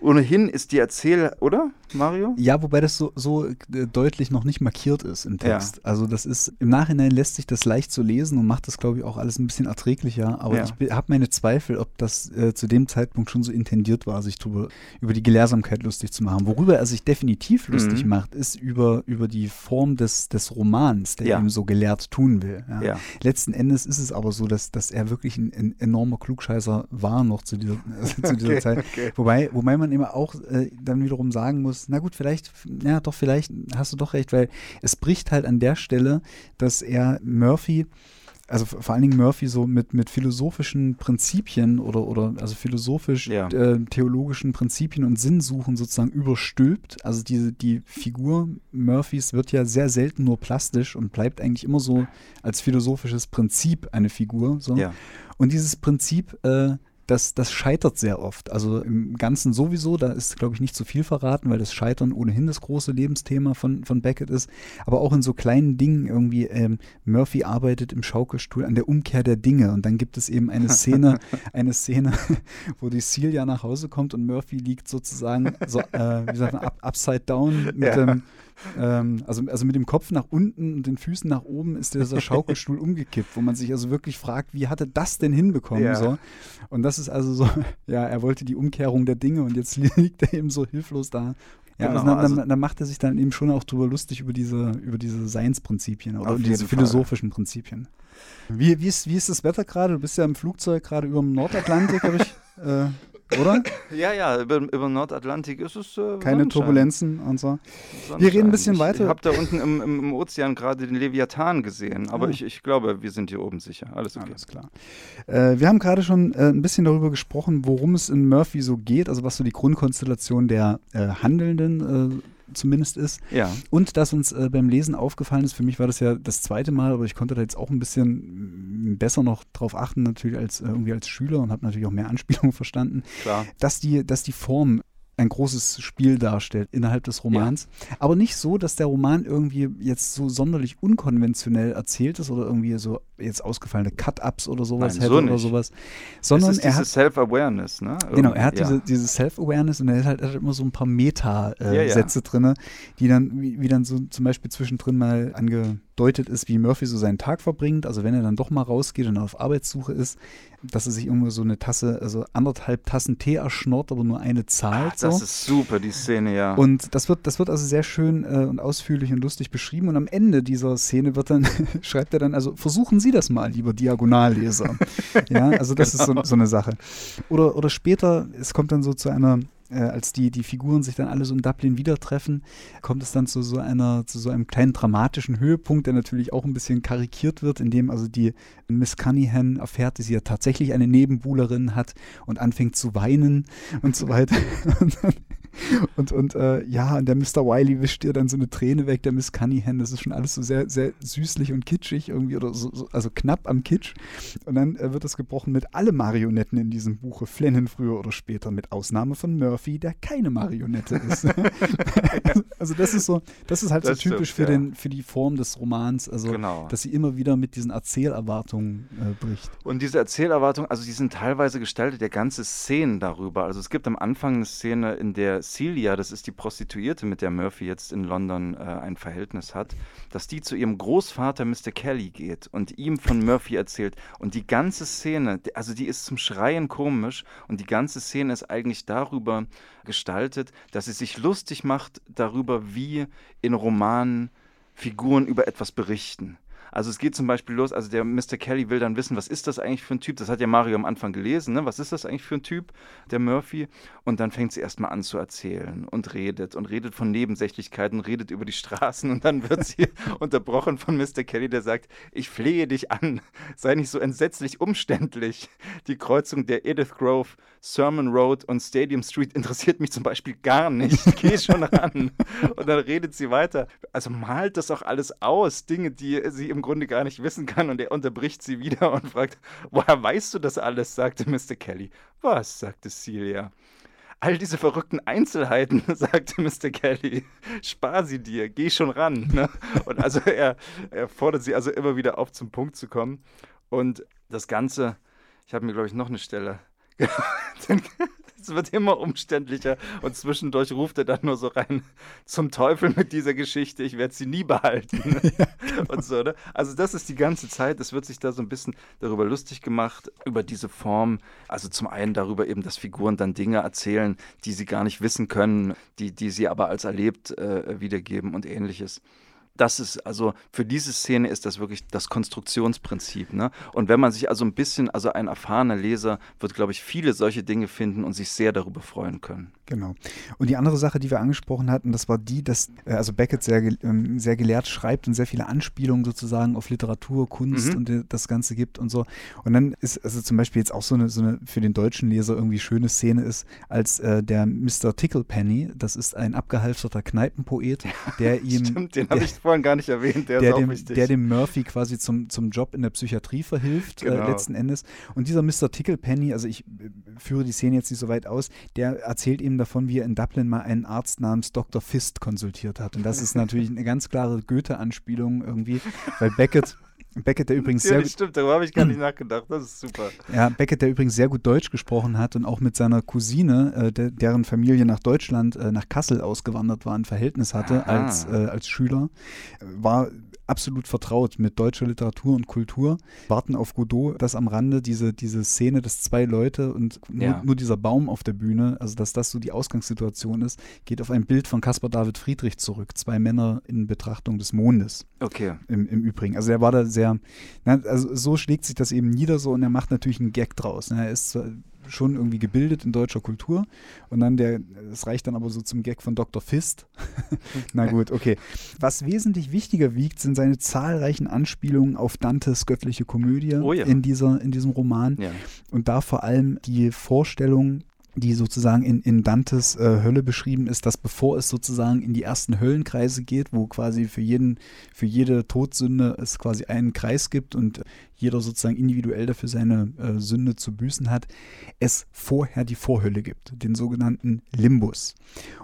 Ohnehin ist die Erzähl, oder, Mario? Ja, wobei das so, so äh, deutlich noch nicht markiert ist im Ja. Text. Also das ist, im Nachhinein lässt sich das leicht so lesen und macht das, glaube ich, auch alles ein bisschen erträglicher. Aber Ja. ich habe meine Zweifel, ob das äh, zu dem Zeitpunkt schon so intendiert war, sich drüber, über die Gelehrsamkeit lustig zu machen. Worüber er sich definitiv lustig Mhm. macht, ist über, über die Form des, des Romans, der Ja. ihm so gelehrt tun will. Ja. Ja. Letzten Endes ist es aber so, dass, dass er wirklich ein, ein enormer Klugscheißer war noch zu dieser, zu dieser Okay, Zeit. okay. Wobei, wobei man immer auch äh, dann wiederum sagen muss, na gut, vielleicht, ja doch, vielleicht hast du doch recht, weil es bricht halt an der Stelle, dass er Murphy, also vor allen Dingen Murphy so mit, mit philosophischen Prinzipien oder, oder also philosophisch Ja. äh, theologischen Prinzipien und Sinnsuchen sozusagen überstülpt. Also diese, die Figur Murphys wird ja sehr selten nur plastisch und bleibt eigentlich immer so als philosophisches Prinzip eine Figur. So. Ja. Und dieses Prinzip, äh, das, das scheitert sehr oft. Also im Ganzen sowieso, da ist, glaube ich, nicht zu viel verraten, weil das Scheitern ohnehin das große Lebensthema von, von Beckett ist. Aber auch in so kleinen Dingen irgendwie, ähm, Murphy arbeitet im Schaukelstuhl an der Umkehr der Dinge. Und dann gibt es eben eine Szene, eine Szene, wo die Celia nach Hause kommt und Murphy liegt sozusagen so, äh, wie sagt man, up, upside down mit Ja. dem ähm, also, also mit dem Kopf nach unten und den Füßen nach oben ist dieser Schaukelstuhl umgekippt, wo man sich also wirklich fragt, wie hat er das denn hinbekommen? Ja. So? Und das ist also so, ja, er wollte die Umkehrung der Dinge und jetzt liegt er eben so hilflos da. Ja, Genau, also dann, also- dann, dann macht er sich dann eben schon auch drüber lustig über diese, über diese Seinsprinzipien oder diese Fall. philosophischen Prinzipien. Wie, wie, ist, wie ist das Wetter gerade? Du bist ja im Flugzeug gerade über dem Nordatlantik, habe ich, äh, oder? Ja, ja, über, über Nordatlantik ist es. Äh, Keine Sonnenschein. Turbulenzen und so. Sonnenschein. Wir reden ein bisschen weiter. Ich habe da unten im, im, im Ozean gerade den Leviathan gesehen, aber Ah. ich, ich glaube, wir sind hier oben sicher. Alles okay. Alles klar. Äh, wir haben gerade schon äh, ein bisschen darüber gesprochen, worum es in Murphy so geht, also was so die Grundkonstellation der äh, Handelnden äh, zumindest ist. Ja. Und dass uns äh, beim Lesen aufgefallen ist, für mich war das ja das zweite Mal, aber ich konnte da jetzt auch ein bisschen besser noch drauf achten, natürlich als äh, irgendwie als Schüler und habe natürlich auch mehr Anspielungen verstanden, Klar. dass die, dass die Form ein großes Spiel darstellt innerhalb des Romans. Aber nicht so, dass der Roman irgendwie jetzt so sonderlich unkonventionell erzählt ist oder irgendwie so jetzt ausgefallene Cut-Ups oder sowas Nein, hätte so oder sowas. Sondern es ist er hat Self-Awareness, ne? Genau, er hat ja. diese, diese Self-Awareness und er hat halt, er hat immer so ein paar Meta-Sätze Ja, äh, ja. Drin, die dann, wie, wie dann so zum Beispiel zwischendrin mal angedeutet ist, wie Murphy so seinen Tag verbringt. Also wenn er dann doch mal rausgeht und auf Arbeitssuche ist, dass er sich irgendwo so eine Tasse, also anderthalb Tassen Tee erschnort, aber nur eine zahlt. Ach, das so. ist super, die Szene, ja. Und das wird, das wird also sehr schön äh, und ausführlich und lustig beschrieben. Und am Ende dieser Szene wird dann, schreibt er dann, also versuchen Sie das mal, lieber Diagonalleser. ja, also das ist so, so eine Sache. Oder, oder später, es kommt dann so zu einer, äh, als die, die Figuren sich dann alle so in Dublin wieder treffen, kommt es dann zu so einer, zu so einem kleinen dramatischen Höhepunkt, der natürlich auch ein bisschen karikiert wird, indem also die Miss Cunningham erfährt, dass sie ja tatsächlich eine Nebenbuhlerin hat und anfängt zu weinen und so weiter. Und, dann, und, und äh, ja, und der Mr. Wiley wischt ihr dann so eine Träne weg, der Miss Cunningham. Das ist schon alles so sehr, sehr süßlich und kitschig irgendwie, oder so, so, also knapp am Kitsch. Und dann äh, wird es gebrochen mit alle Marionetten in diesem Buche flennen früher oder später, mit Ausnahme von Murphy, der keine Marionette ist. also das ist so, das ist halt Das so typisch stimmt, für, ja. den, für die Form des Romans, also Genau. dass sie immer wieder mit diesen Erzählerwartungen äh, bricht. Und diese Erzählerwartung, also die sind teilweise gestaltet, der ganze Szenen darüber. Also es gibt am Anfang eine Szene, in der Celia, das ist die Prostituierte, mit der Murphy jetzt in London äh, ein Verhältnis hat, dass die zu ihrem Großvater Mr. Kelly geht und ihm von Murphy erzählt. Und die ganze Szene, also die ist zum Schreien komisch und die ganze Szene ist eigentlich darüber gestaltet, dass sie sich lustig macht darüber, wie in Romanen Figuren über etwas berichten. Also es geht zum Beispiel los, also der Mr. Kelly will dann wissen, was ist das eigentlich für ein Typ? Das hat ja Mario am Anfang gelesen, ne? Was ist das eigentlich für ein Typ, der Murphy? Und dann fängt sie erstmal an zu erzählen und redet und redet von Nebensächlichkeiten, redet über die Straßen und dann wird sie unterbrochen von Mr. Kelly, der sagt, ich flehe dich an, sei nicht so entsetzlich umständlich. Die Kreuzung der Edith Grove, Sermon Road und Stadium Street interessiert mich zum Beispiel gar nicht. Geh schon ran. Und dann redet sie weiter. Also malt das auch alles aus, Dinge, die sie im Grunde gar nicht wissen kann. Und er unterbricht sie wieder und fragt, woher weißt du das alles? sagte Mr. Kelly. Was? sagte Celia. All diese verrückten Einzelheiten, sagte Mr. Kelly. Spar sie dir, geh schon ran. Ne? Und also er, er fordert sie also immer wieder auf, zum Punkt zu kommen. Und das Ganze, ich habe mir, glaube ich, noch eine Stelle. es wird immer umständlicher und zwischendurch ruft er dann nur so rein, zum Teufel mit dieser Geschichte, ich werde sie nie behalten. und so, ne? Also das ist die ganze Zeit, es wird sich da so ein bisschen darüber lustig gemacht, über diese Form, also zum einen darüber eben, dass Figuren dann Dinge erzählen, die sie gar nicht wissen können, die, die sie aber als erlebt äh, wiedergeben und ähnliches das ist also für diese Szene ist das wirklich das Konstruktionsprinzip. Ne? Und wenn man sich also ein bisschen, also ein erfahrener Leser wird, glaube ich, viele solche Dinge finden und sich sehr darüber freuen können. Genau. Und die andere Sache, die wir angesprochen hatten, das war die, dass äh, also Beckett sehr, ähm, sehr gelehrt schreibt und sehr viele Anspielungen sozusagen auf Literatur, Kunst Mhm. und äh, das Ganze gibt und so. Und dann ist also zum Beispiel jetzt auch so eine, so eine für den deutschen Leser irgendwie schöne Szene ist, als äh, der Mr. Ticklepenny, das ist ein abgehalfterter Kneipenpoet, der ihm Stimmt, den habe ich vorhin gar nicht erwähnt, der, der ist auch dem, wichtig. der dem Murphy quasi zum, zum Job in der Psychiatrie verhilft, äh, Genau. letzten Endes. Und dieser Mr. Ticklepenny, also ich äh, führe die Szene jetzt nicht so weit aus, der erzählt ihm davon, wie er in Dublin mal einen Arzt namens Dr. Fist konsultiert hat. Und das ist natürlich eine ganz klare Goethe-Anspielung irgendwie, weil Beckett, Beckett, der übrigens ja, sehr das stimmt, darüber habe ich gar nicht nachgedacht. Das ist super. ja, Beckett, der übrigens sehr gut Deutsch gesprochen hat und auch mit seiner Cousine, äh, de deren Familie nach Deutschland, äh, nach Kassel ausgewandert war, ein Verhältnis hatte Aha. als, äh, als Schüler, war absolut vertraut mit deutscher Literatur und Kultur. Warten auf Godot, das am Rande, diese, diese Szene, dass zwei Leute und nur, Ja. nur dieser Baum auf der Bühne, also dass das so die Ausgangssituation ist, geht auf ein Bild von Caspar David Friedrich zurück. Zwei Männer in Betrachtung des Mondes Okay. im, im Übrigen. Also er war da sehr, na, also so schlägt sich das eben nieder so und er macht natürlich einen Gag draus. Ne? Er ist zwar schon irgendwie gebildet in deutscher Kultur und dann der, es reicht dann aber so zum Gag von Dr. Fist. na gut, okay. Was wesentlich wichtiger wiegt, sind seine zahlreichen Anspielungen auf Dantes göttliche Komödie Oh ja. in, dieser, in diesem Roman Ja. und da vor allem die Vorstellung, die sozusagen in, in Dantes äh, Hölle beschrieben ist, dass bevor es sozusagen in die ersten Höllenkreise geht, wo quasi für jeden, für jede Todsünde es quasi einen Kreis gibt und jeder sozusagen individuell dafür seine äh, Sünde zu büßen hat, es vorher die Vorhölle gibt, den sogenannten Limbus.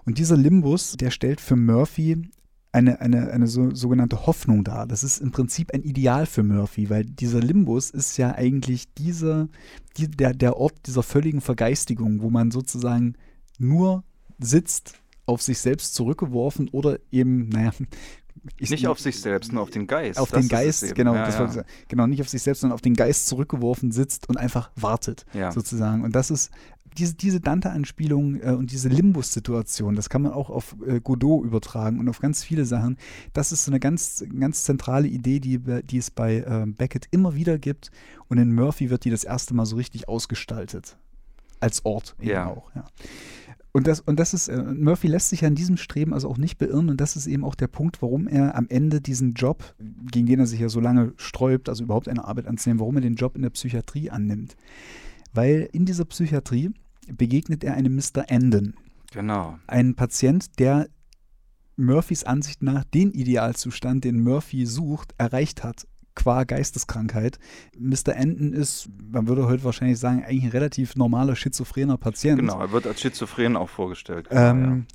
Und dieser Limbus, der stellt für Murphy eine, eine, eine so, sogenannte Hoffnung dar. Das ist im Prinzip ein Ideal für Murphy, weil dieser Limbus ist ja eigentlich dieser, die, der, der Ort dieser völligen Vergeistigung, wo man sozusagen nur sitzt, auf sich selbst zurückgeworfen oder eben, naja, ich, Nicht auf sich selbst, nur auf den Geist. auf Das den Geist, genau, Ja, ja. genau, nicht auf sich selbst, sondern auf den Geist zurückgeworfen sitzt und einfach wartet, Ja. sozusagen. Und das ist diese, diese Dante-Anspielung äh, und diese Limbus-Situation, das kann man auch auf äh, Godot übertragen und auf ganz viele Sachen. Das ist so eine ganz, ganz zentrale Idee, die, die es bei ähm, Beckett immer wieder gibt. Und in Murphy wird die das erste Mal so richtig ausgestaltet. Als Ort eben Ja. auch, ja. Und das, und das ist, äh, Murphy lässt sich ja in diesem Streben also auch nicht beirren und das ist eben auch der Punkt, warum er am Ende diesen Job, gegen den er sich ja so lange sträubt, also überhaupt eine Arbeit anzunehmen, warum er den Job in der Psychiatrie annimmt. Weil in dieser Psychiatrie begegnet er einem Mr. Anden, Genau. einen Patient, der Murphys Ansicht nach den Idealzustand, den Murphy sucht, erreicht hat, qua Geisteskrankheit. Mr. Anden ist, man würde heute wahrscheinlich sagen, eigentlich ein relativ normaler schizophrener Patient. Genau, er wird als schizophren auch vorgestellt. Genau, Ähm,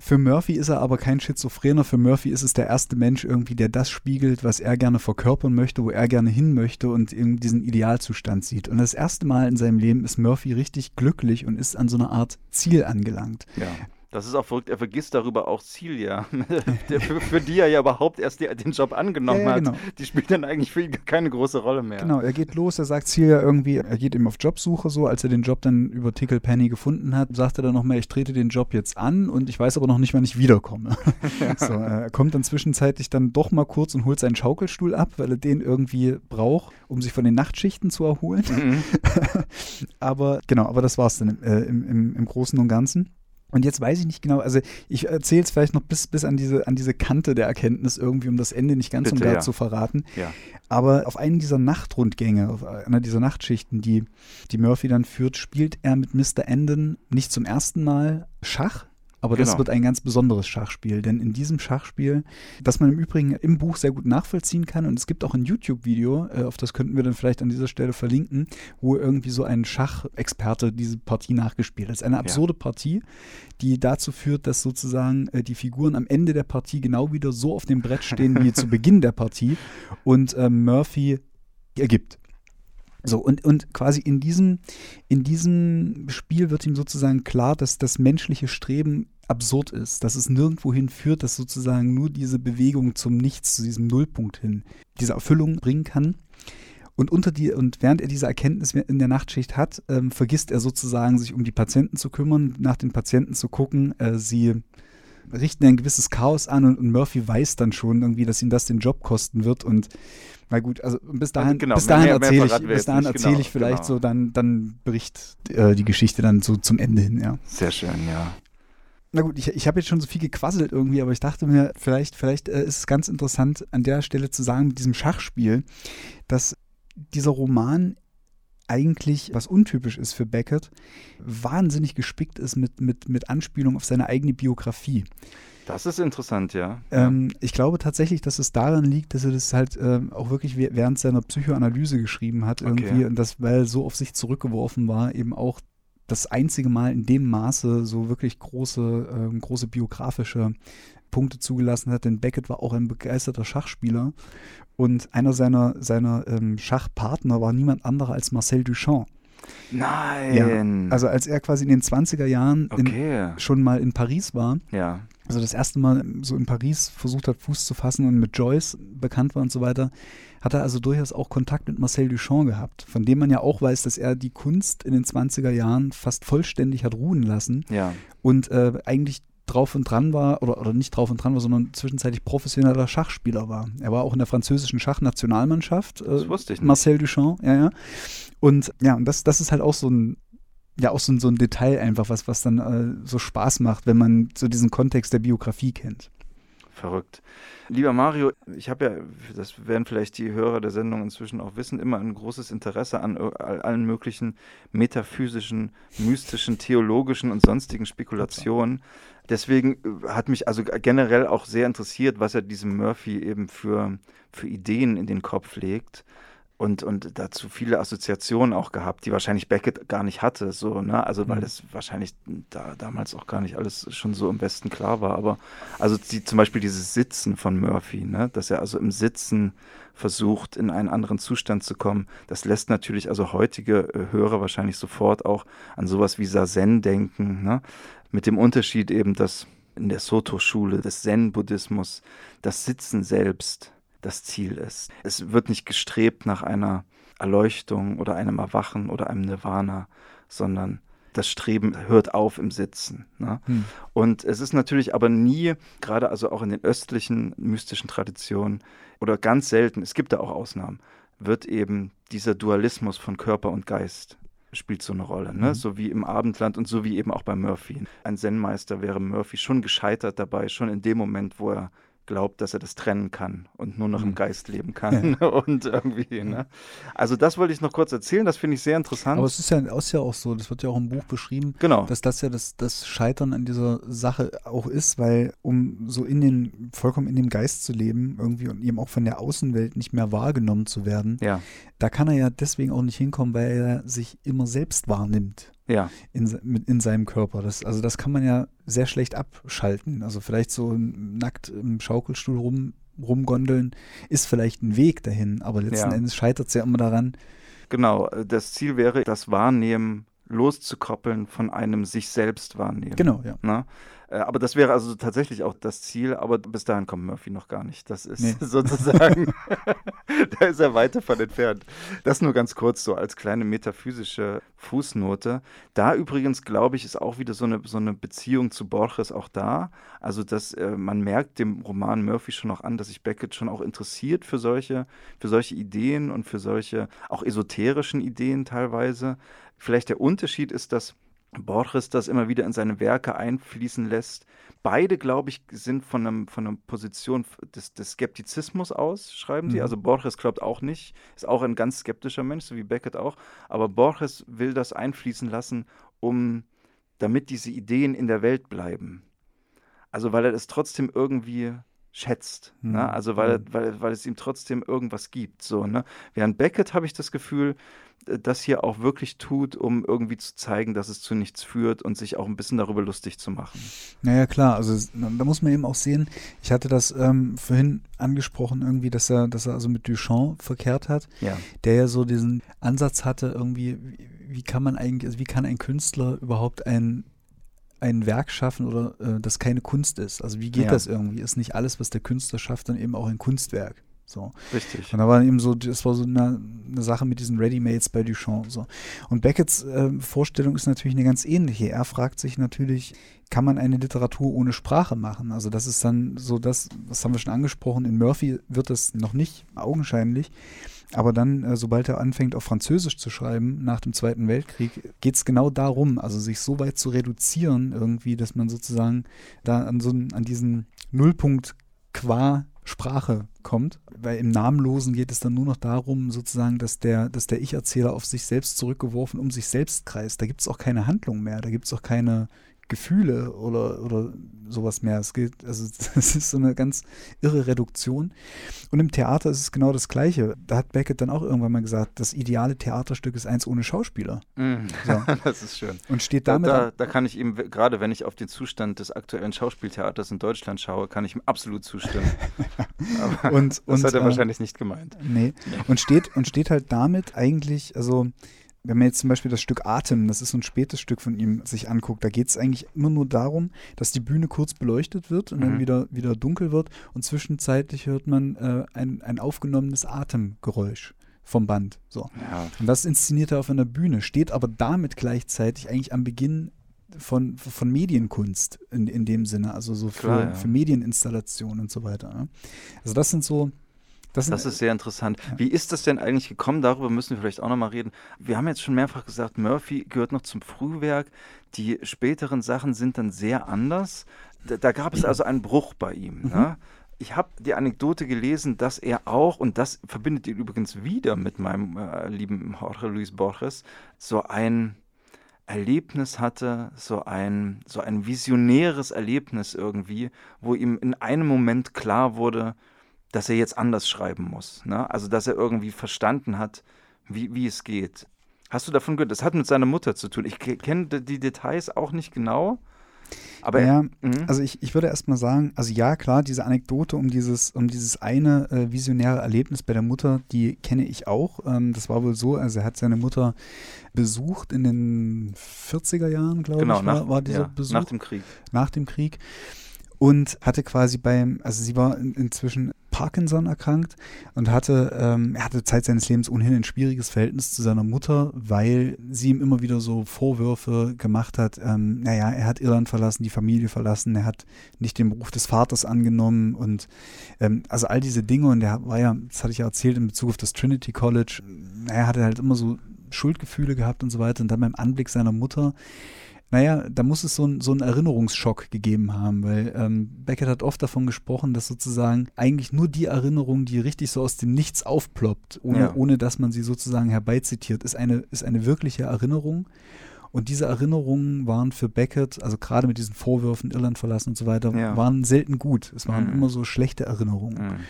Für Murphy ist er aber kein Schizophrener. Für Murphy ist es der erste Mensch irgendwie, der das spiegelt, was er gerne verkörpern möchte, wo er gerne hin möchte und eben diesen Idealzustand sieht. Und das erste Mal in seinem Leben ist Murphy richtig glücklich und ist an so einer Art Ziel angelangt. ja. Ja. Das ist auch verrückt. Er vergisst darüber auch Celia, der, für, für die er ja überhaupt erst die, den Job angenommen Ja, ja, hat. genau. Die spielt dann eigentlich für ihn keine große Rolle mehr. Genau, er geht los, er sagt Celia irgendwie, er geht eben auf Jobsuche so, als er den Job dann über Tickle Penny gefunden hat, sagt er dann nochmal, ich trete den Job jetzt an und ich weiß aber noch nicht, wann ich wiederkomme. so, äh, er kommt dann zwischenzeitlich dann doch mal kurz und holt seinen Schaukelstuhl ab, weil er den irgendwie braucht, um sich von den Nachtschichten zu erholen. Mhm. aber genau, aber das war's dann äh, im, im, im Großen und Ganzen. Und jetzt weiß ich nicht genau, also ich erzähle es vielleicht noch bis, bis an, diese, an diese Kante der Erkenntnis irgendwie, um das Ende nicht ganz und Bitte, gar ja. zu verraten. Ja. Aber auf einen dieser Nachtrundgänge, auf einer dieser Nachtschichten, die, die Murphy dann führt, spielt er mit Mr. Anden nicht zum ersten Mal Schach. Aber das Genau. wird ein ganz besonderes Schachspiel, denn in diesem Schachspiel, das man im Übrigen im Buch sehr gut nachvollziehen kann, und es gibt auch ein YouTube-Video, äh, auf das könnten wir dann vielleicht an dieser Stelle verlinken, wo irgendwie so ein Schachexperte diese Partie nachgespielt hat. Es ist eine absurde Partie, die dazu führt, dass sozusagen äh, die Figuren am Ende der Partie genau wieder so auf dem Brett stehen wie zu Beginn der Partie und ähm, Murphy ergibt. So, und, und quasi in diesem, in diesem Spiel wird ihm sozusagen klar, dass das menschliche Streben absurd ist, dass es nirgendwo hinführt, dass sozusagen nur diese Bewegung zum Nichts, zu diesem Nullpunkt hin, diese Erfüllung bringen kann. Und unter die, und während er diese Erkenntnis in der Nachtschicht hat, ähm, vergisst er sozusagen, sich um die Patienten zu kümmern, nach den Patienten zu gucken. Äh, sie richten ein gewisses Chaos an und, und Murphy weiß dann schon irgendwie, dass ihm das den Job kosten wird. Und na gut, also bis dahin, genau, bis dahin erzähle ich, bis dahin erzähle Genau, ich vielleicht genau. so, dann, dann bericht äh, die Geschichte dann so zum Ende hin, ja. Sehr schön, ja. Na gut, ich, ich habe jetzt schon so viel gequasselt irgendwie, aber ich dachte mir, vielleicht, vielleicht äh, ist es ganz interessant an der Stelle zu sagen, mit diesem Schachspiel, dass dieser Roman eigentlich, was untypisch ist für Beckett, wahnsinnig gespickt ist mit, mit, mit Anspielung auf seine eigene Biografie. Das ist interessant, ja. Ähm, ich glaube tatsächlich, dass es daran liegt, dass er das halt ähm, auch wirklich während seiner Psychoanalyse geschrieben hat irgendwie Okay. und das, weil er so auf sich zurückgeworfen war, eben auch das einzige Mal in dem Maße so wirklich große, ähm, große biografische Punkte zugelassen hat, denn Beckett war auch ein begeisterter Schachspieler und einer seiner, seiner ähm, Schachpartner war niemand anderer als Marcel Duchamp. Nein. Also als er quasi in den 20er Jahren in, okay. schon mal in Paris war, ja. also das erste Mal so in Paris versucht hat, Fuß zu fassen und mit Joyce bekannt war und so weiter, hat er also durchaus auch Kontakt mit Marcel Duchamp gehabt, von dem man ja auch weiß, dass er die Kunst in den 20er Jahren fast vollständig hat ruhen lassen Ja. und äh, eigentlich drauf und dran war, oder, oder nicht drauf und dran war, sondern zwischenzeitlich professioneller Schachspieler war. Er war auch in der französischen Schachnationalmannschaft. Äh, Das wusste ich nicht. Marcel Duchamp, ja, ja. Und ja, und das, das ist halt auch so ein, ja, auch so ein, so ein Detail einfach, was, was dann äh, so Spaß macht, wenn man so diesen Kontext der Biografie kennt. Verrückt. Lieber Mario, ich habe ja, das werden vielleicht die Hörer der Sendung inzwischen auch wissen, immer ein großes Interesse an all- allen möglichen metaphysischen, mystischen, theologischen und sonstigen Spekulationen. Deswegen äh, hat mich also generell auch sehr interessiert, was er diesem Murphy eben für, für Ideen in den Kopf legt. Und, und dazu viele Assoziationen auch gehabt, die wahrscheinlich Beckett gar nicht hatte, so, ne? Also weil Mhm. das wahrscheinlich da damals auch gar nicht alles schon so im Westen klar war. Aber also die, zum Beispiel dieses Sitzen von Murphy, ne? dass er also im Sitzen versucht, in einen anderen Zustand zu kommen, das lässt natürlich also heutige äh, Hörer wahrscheinlich sofort auch an sowas wie Sazen denken, ne? Mit dem Unterschied eben, dass in der Soto-Schule des Zen-Buddhismus das Sitzen selbst das Ziel ist. Es wird nicht gestrebt nach einer Erleuchtung oder einem Erwachen oder einem Nirvana, sondern das Streben hört auf im Sitzen. Ne? Hm. Und es ist natürlich aber nie, gerade also auch in den östlichen mystischen Traditionen oder ganz selten, es gibt da auch Ausnahmen, wird eben dieser Dualismus von Körper und Geist spielt so eine Rolle, ne? Mhm. so wie im Abendland und so wie eben auch bei Murphy. Ein Zen-Meister wäre Murphy schon gescheitert dabei, schon in dem Moment, wo er glaubt, dass er das trennen kann und nur noch im Mhm. Geist leben kann und irgendwie, ne? Also das wollte ich noch kurz erzählen, das finde ich sehr interessant. Aber es ist ja, ist ja auch so, das wird ja auch im Buch beschrieben, genau. dass das ja das, das Scheitern an dieser Sache auch ist, weil um so in den, vollkommen in dem Geist zu leben, irgendwie und eben auch von der Außenwelt nicht mehr wahrgenommen zu werden, ja, da kann er ja deswegen auch nicht hinkommen, weil er sich immer selbst wahrnimmt ja, in, in seinem Körper. Das, also das kann man ja sehr schlecht abschalten. Also vielleicht so nackt im Schaukelstuhl rum, rumgondeln ist vielleicht ein Weg dahin, aber letzten Ja. Endes scheitert es ja immer daran, genau. Das Ziel wäre, das Wahrnehmen loszukoppeln von einem sich selbst wahrnehmen. genau, ja. Ne? Äh, Aber das wäre also tatsächlich auch das Ziel, aber bis dahin kommt Murphy noch gar nicht. Das ist Nee. sozusagen, da ist er weit davon entfernt. Das nur ganz kurz so als kleine metaphysische Fußnote. Da übrigens, glaube ich, ist auch wieder so eine, so eine Beziehung zu Borges auch da. Also, dass äh, man merkt dem Roman Murphy schon auch an, dass sich Beckett schon auch interessiert für solche, für solche Ideen und für solche auch esoterischen Ideen teilweise. Vielleicht der Unterschied ist, dass Borges das immer wieder in seine Werke einfließen lässt. Beide, glaube ich, sind von, einem, von einer Position des, des Skeptizismus aus, schreiben sie. Mhm. Also Borges glaubt auch nicht, ist auch ein ganz skeptischer Mensch, so wie Beckett auch. Aber Borges will das einfließen lassen, um damit diese Ideen in der Welt bleiben. Also weil er es trotzdem irgendwie schätzt. Mhm. Ne? Also weil, Mhm. weil, weil es ihm trotzdem irgendwas gibt. So, ne? Während Beckett habe ich das Gefühl, äh, das hier auch wirklich tut, um irgendwie zu zeigen, dass es zu nichts führt und sich auch ein bisschen darüber lustig zu machen. Naja, klar, also da muss man eben auch sehen, ich hatte das ähm, vorhin angesprochen, irgendwie, dass er, dass er also mit Duchamp verkehrt hat, Ja, der ja so diesen Ansatz hatte, irgendwie, wie, wie kann man eigentlich, also wie kann ein Künstler überhaupt ein, ein Werk schaffen oder äh, das keine Kunst ist? Also wie geht Ja. das irgendwie? Ist nicht alles, was der Künstler schafft, dann eben auch ein Kunstwerk? So. richtig. Und da war eben so, das war so eine, eine Sache mit diesen Readymates bei Duchamp. So. Und Becketts ähm, Vorstellung ist natürlich eine ganz ähnliche. Er fragt sich natürlich, kann man eine Literatur ohne Sprache machen? Also das ist dann so das, das haben wir schon angesprochen, in Murphy wird das noch nicht augenscheinlich. Aber dann, äh, sobald er anfängt, auf Französisch zu schreiben, nach dem Zweiten Weltkrieg, geht es genau darum, also sich so weit zu reduzieren irgendwie, dass man sozusagen da an, so, an diesen Nullpunkt qua Sprache kommt. Weil im Namenlosen geht es dann nur noch darum, sozusagen, dass der, dass der Ich-Erzähler auf sich selbst zurückgeworfen um sich selbst kreist. Da gibt es auch keine Handlung mehr, da gibt es auch keine Gefühle oder, oder sowas mehr. Es geht, also das ist so eine ganz irre Reduktion. Und im Theater ist es genau das Gleiche. Da hat Beckett dann auch irgendwann mal gesagt, das ideale Theaterstück ist eins ohne Schauspieler. Mm, So. das ist schön. Und steht Da, damit. da, da kann ich ihm, gerade wenn ich auf den Zustand des aktuellen Schauspieltheaters in Deutschland schaue, kann ich ihm absolut zustimmen. Aber und, das und, hat er äh, wahrscheinlich nicht gemeint. Nee. Und steht, und steht halt damit eigentlich, also wenn man jetzt zum Beispiel das Stück Atem, das ist so ein spätes Stück von ihm, sich anguckt, da geht es eigentlich immer nur darum, dass die Bühne kurz beleuchtet wird und mhm. dann wieder, wieder dunkel wird und zwischenzeitlich hört man äh, ein, ein aufgenommenes Atemgeräusch vom Band. So. Ja. Und das inszeniert er auf einer Bühne, steht aber damit gleichzeitig eigentlich am Beginn von, von Medienkunst in, in dem Sinne, also so für, Klar, ja. für Medieninstallationen und so weiter. Also das sind so, das, das, ist sehr interessant. Wie ist das denn eigentlich gekommen? Darüber müssen wir vielleicht auch nochmal reden. Wir haben jetzt schon mehrfach gesagt, Murphy gehört noch zum Frühwerk. Die späteren Sachen sind dann sehr anders. Da, da gab es also einen Bruch bei ihm. Mhm. Ne? ich habe die Anekdote gelesen, dass er auch, und das verbindet ihn übrigens wieder mit meinem äh, lieben Jorge Luis Borges, so ein Erlebnis hatte, so ein, so ein visionäres Erlebnis irgendwie, wo ihm in einem Moment klar wurde, dass er jetzt anders schreiben muss. Ne? Also, dass er irgendwie verstanden hat, wie, wie es geht. Hast du davon gehört? Das hat mit seiner Mutter zu tun. Ich kenne die Details auch nicht genau. Aber ja, mhm. also ich, ich würde erstmal sagen, also ja, klar, diese Anekdote um dieses, um dieses eine äh, visionäre Erlebnis bei der Mutter, die kenne ich auch. Ähm, das war wohl so, also er hat seine Mutter besucht in den 40er Jahren, glaube genau, ich, war, nach, war dieser ja, Besuch. Nach dem Krieg. Nach dem Krieg und hatte quasi beim, also sie war in, inzwischen Parkinson erkrankt und hatte, ähm, er hatte Zeit seines Lebens ohnehin ein schwieriges Verhältnis zu seiner Mutter, weil sie ihm immer wieder so Vorwürfe gemacht hat. Ähm, naja, er hat Irland verlassen, die Familie verlassen, er hat nicht den Beruf des Vaters angenommen und ähm, also all diese Dinge und er war ja, das hatte ich ja erzählt in Bezug auf das Trinity College, er hatte halt immer so Schuldgefühle gehabt und so weiter und dann beim Anblick seiner Mutter naja, da muss es so, ein, so einen Erinnerungsschock gegeben haben, weil ähm, Beckett hat oft davon gesprochen, dass sozusagen eigentlich nur die Erinnerung, die richtig so aus dem Nichts aufploppt, ohne, ja. ohne dass man sie sozusagen herbeizitiert, ist eine, ist eine wirkliche Erinnerung. Und diese Erinnerungen waren für Beckett, also gerade mit diesen Vorwürfen, Irland verlassen und so weiter, ja. waren selten gut. Es waren mhm. immer so schlechte Erinnerungen. Mhm.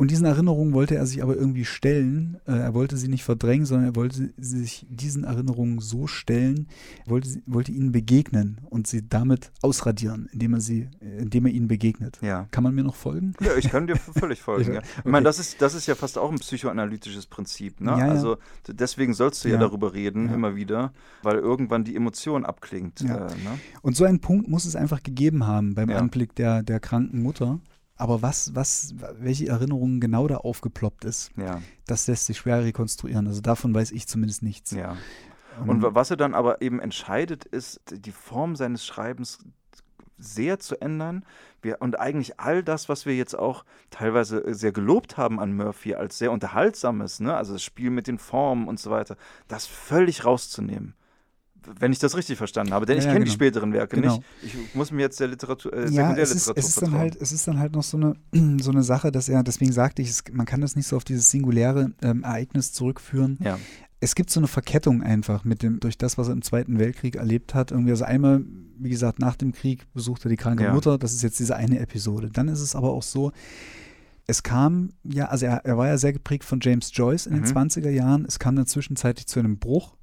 Und diesen Erinnerungen wollte er sich aber irgendwie stellen. Äh, er wollte sie nicht verdrängen, sondern er wollte sich diesen Erinnerungen so stellen, wollte, wollte ihnen begegnen und sie damit ausradieren, indem er sie, indem er ihnen begegnet. Ja. Kann man mir noch folgen? Ja, ich kann dir völlig folgen. ja. Ich okay. meine, das ist, das ist ja fast auch ein psychoanalytisches Prinzip. Ne? Ja. Also deswegen sollst du ja, darüber reden, immer wieder, weil irgendwann die Emotion abklingt. Äh, ne? Und so einen Punkt muss es einfach gegeben haben beim Anblick der, der kranken Mutter. Aber was, was, welche Erinnerungen genau da aufgeploppt ist, ja. das lässt sich schwer rekonstruieren. Also davon weiß ich zumindest nichts. Ja. Und um, was er dann aber eben entscheidet, ist, die Form seines Schreibens sehr zu ändern. Wir, und eigentlich all das, was wir jetzt auch teilweise sehr gelobt haben an Murphy als sehr unterhaltsames, ne? also das Spiel mit den Formen und so weiter, das völlig rauszunehmen wenn ich das richtig verstanden habe, denn ja, ich kenne genau. die späteren Werke genau. nicht. Ich muss mir jetzt der Literatur, äh, ja, es ist, es ist dann halt, Es ist dann halt noch so eine, so eine Sache, dass er, deswegen sagte ich, es, man kann das nicht so auf dieses singuläre ähm, Ereignis zurückführen. Ja. Es gibt so eine Verkettung einfach mit dem, durch das, was er im Zweiten Weltkrieg erlebt hat. Irgendwie, also einmal, wie gesagt, nach dem Krieg besucht er die kranke ja. Mutter, das ist jetzt diese eine Episode. Dann ist es aber auch so, es kam ja, also er, er war ja sehr geprägt von James Joyce in mhm. den 20er Jahren. Es kam dann zwischenzeitlich zu einem Bruch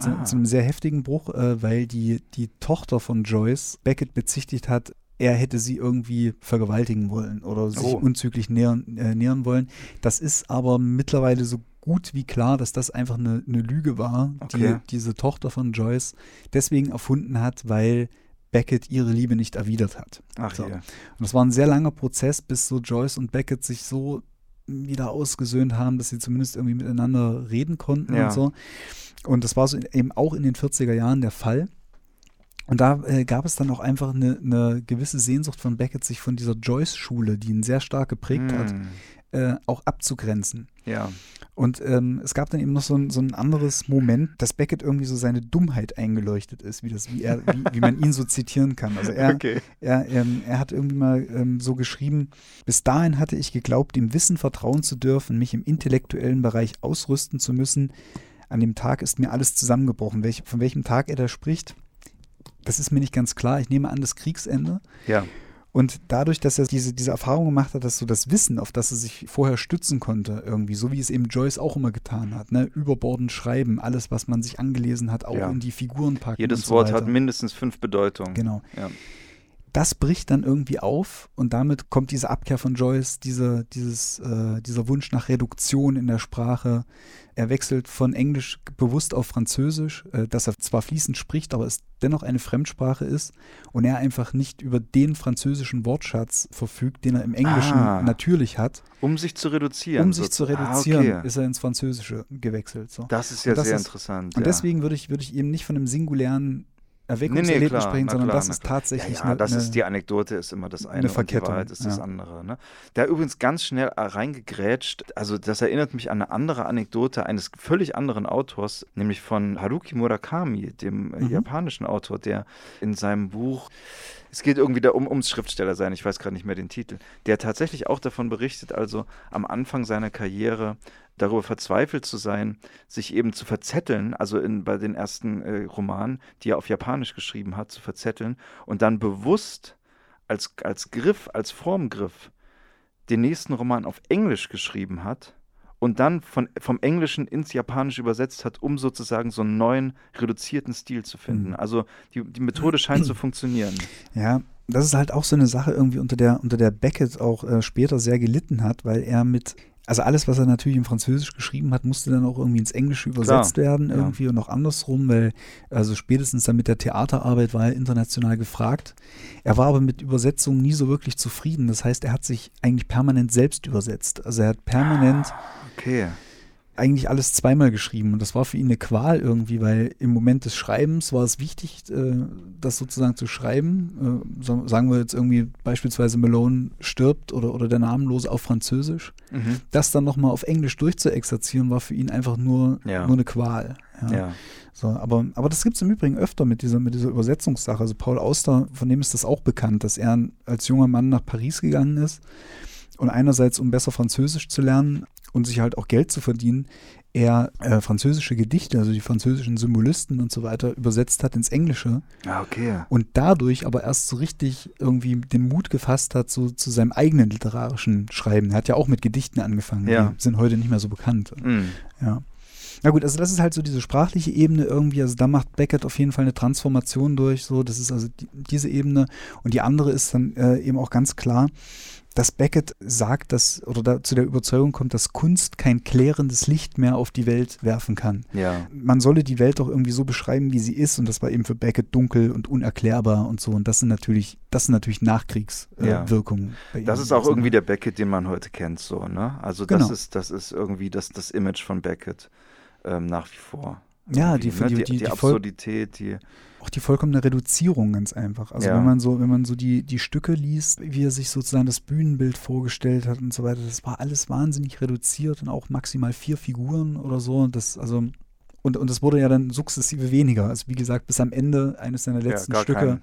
zu, ah. zu einem sehr heftigen Bruch, äh, weil die, die Tochter von Joyce Beckett bezichtigt hat, er hätte sie irgendwie vergewaltigen wollen oder sich oh. unzüglich nähern, äh, nähern wollen. Das ist aber mittlerweile so gut wie klar, dass das einfach eine, eine Lüge war, okay. die diese Tochter von Joyce deswegen erfunden hat, weil Beckett ihre Liebe nicht erwidert hat. Ach so. ja. Und das war ein sehr langer Prozess, bis so Joyce und Beckett sich so wieder ausgesöhnt haben, dass sie zumindest irgendwie miteinander reden konnten ja. und so. Und das war so eben auch in den 40er Jahren der Fall. Und da äh, gab es dann auch einfach eine, eine, gewisse Sehnsucht von Beckett, sich von dieser Joyce-Schule, die ihn sehr stark geprägt mm. hat. Äh, auch abzugrenzen. Ja. Und ähm, es gab dann eben noch so ein, so ein anderes Moment, dass Beckett irgendwie so seine Dummheit eingeleuchtet ist, wie, das, wie, er, wie, wie man ihn so zitieren kann. Also er, okay. er, ähm, er hat irgendwie mal ähm, so geschrieben, bis dahin hatte ich geglaubt, dem Wissen vertrauen zu dürfen, mich im intellektuellen Bereich ausrüsten zu müssen, an dem Tag ist mir alles zusammengebrochen. Welch, von welchem Tag er da spricht, das ist mir nicht ganz klar. Ich nehme an, das Kriegsende. Ja. Und dadurch, dass er diese, diese Erfahrung gemacht hat, dass so das Wissen, auf das er sich vorher stützen konnte, irgendwie, so wie es eben Joyce auch immer getan hat, ne? überbordend schreiben, alles, was man sich angelesen hat, auch ja. in die Figuren packen. Jedes so Wort weiter. hat mindestens fünf Bedeutungen. Genau. Ja das bricht dann irgendwie auf und damit kommt diese Abkehr von Joyce, diese, dieses, äh, dieser Wunsch nach Reduktion in der Sprache. Er wechselt von Englisch bewusst auf Französisch, äh, dass er zwar fließend spricht, aber es dennoch eine Fremdsprache ist und er einfach nicht über den französischen Wortschatz verfügt, den er im Englischen Ah. natürlich hat. Um sich zu reduzieren. Um sich zu reduzieren, Ah, okay. ist er ins Französische gewechselt. So. Das ist ja das sehr ist- interessant. Und ja. deswegen würde ich, würde ich eben nicht von einem singulären Erweckungserlebnis klar, sprechen, na sondern klar, das ist tatsächlich ja, ja, eine, das ist die Anekdote ist immer das eine, eine Verkettung, Wahrheit ist das ja. andere. Ne? Der übrigens ganz schnell reingegrätscht, also das erinnert mich an eine andere Anekdote eines völlig anderen Autors, nämlich von Haruki Murakami, dem Mhm. japanischen Autor, der in seinem Buch es geht irgendwie da um, ums Schriftsteller sein, ich weiß gerade nicht mehr den Titel, der tatsächlich auch davon berichtet, also am Anfang seiner Karriere darüber verzweifelt zu sein, sich eben zu verzetteln, also in, bei den ersten äh, Romanen, die er auf Japanisch geschrieben hat, zu verzetteln und dann bewusst als, als Griff, als Formgriff den nächsten Roman auf Englisch geschrieben hat und dann von, vom Englischen ins Japanische übersetzt hat, um sozusagen so einen neuen, reduzierten Stil zu finden. Mhm. Also die, die Methode scheint zu funktionieren. Ja, das ist halt auch so eine Sache irgendwie, unter der, unter der Beckett auch äh, später sehr gelitten hat, weil er mit, also alles, was er natürlich im Französisch geschrieben hat, musste dann auch irgendwie ins Englische übersetzt werden ja. irgendwie und auch andersrum, weil also spätestens dann mit der Theaterarbeit war er international gefragt. Er war aber mit Übersetzungen nie so wirklich zufrieden. Das heißt, er hat sich eigentlich permanent selbst übersetzt. Also er hat permanent Okay. eigentlich alles zweimal geschrieben und das war für ihn eine Qual irgendwie, weil im Moment des Schreibens war es wichtig, äh, das sozusagen zu schreiben. Äh, so, sagen wir jetzt irgendwie beispielsweise Malone stirbt oder, oder der Namenlose auf Französisch. Mhm. Das dann nochmal auf Englisch durchzuexerzieren, war für ihn einfach nur, Ja. nur eine Qual. Ja. Ja. So, aber, aber das gibt es im Übrigen öfter mit dieser, mit dieser Übersetzungssache. Also Paul Auster, von dem ist das auch bekannt, dass er als junger Mann nach Paris gegangen ist und einerseits, um besser Französisch zu lernen und sich halt auch Geld zu verdienen, er äh, französische Gedichte, also die französischen Symbolisten und so weiter, übersetzt hat ins Englische Ah, okay. und dadurch aber erst so richtig irgendwie den Mut gefasst hat so, zu seinem eigenen literarischen Schreiben. Er hat ja auch mit Gedichten angefangen, Ja. die sind heute nicht mehr so bekannt. Mhm. Ja. Na gut, also das ist halt so diese sprachliche Ebene irgendwie, also da macht Beckett auf jeden Fall eine Transformation durch, so, das ist also die, diese Ebene und die andere ist dann äh, eben auch ganz klar, dass Beckett sagt, dass, oder da zu der Überzeugung kommt, dass Kunst kein klärendes Licht mehr auf die Welt werfen kann. Ja. Man solle die Welt doch irgendwie so beschreiben, wie sie ist und das war eben für Beckett dunkel und unerklärbar und so und das sind natürlich, das sind natürlich Nachkriegswirkungen. Äh, Ja. Das ist auch irgendwie der Beckett, den man heute kennt, so, ne? Also das Genau. ist, das ist irgendwie das, das Image von Beckett ähm, nach wie vor. Ja, die, ne? die, die, die, die, Absurdität, die. Auch die vollkommene Reduzierung ganz einfach. Also Ja. wenn man so, wenn man so die, die Stücke liest, wie er sich sozusagen das Bühnenbild vorgestellt hat und so weiter, das war alles wahnsinnig reduziert und auch maximal vier Figuren oder so. Und das, also, und, und das wurde ja dann sukzessive weniger. Also wie gesagt, bis am Ende eines seiner letzten gar Stücke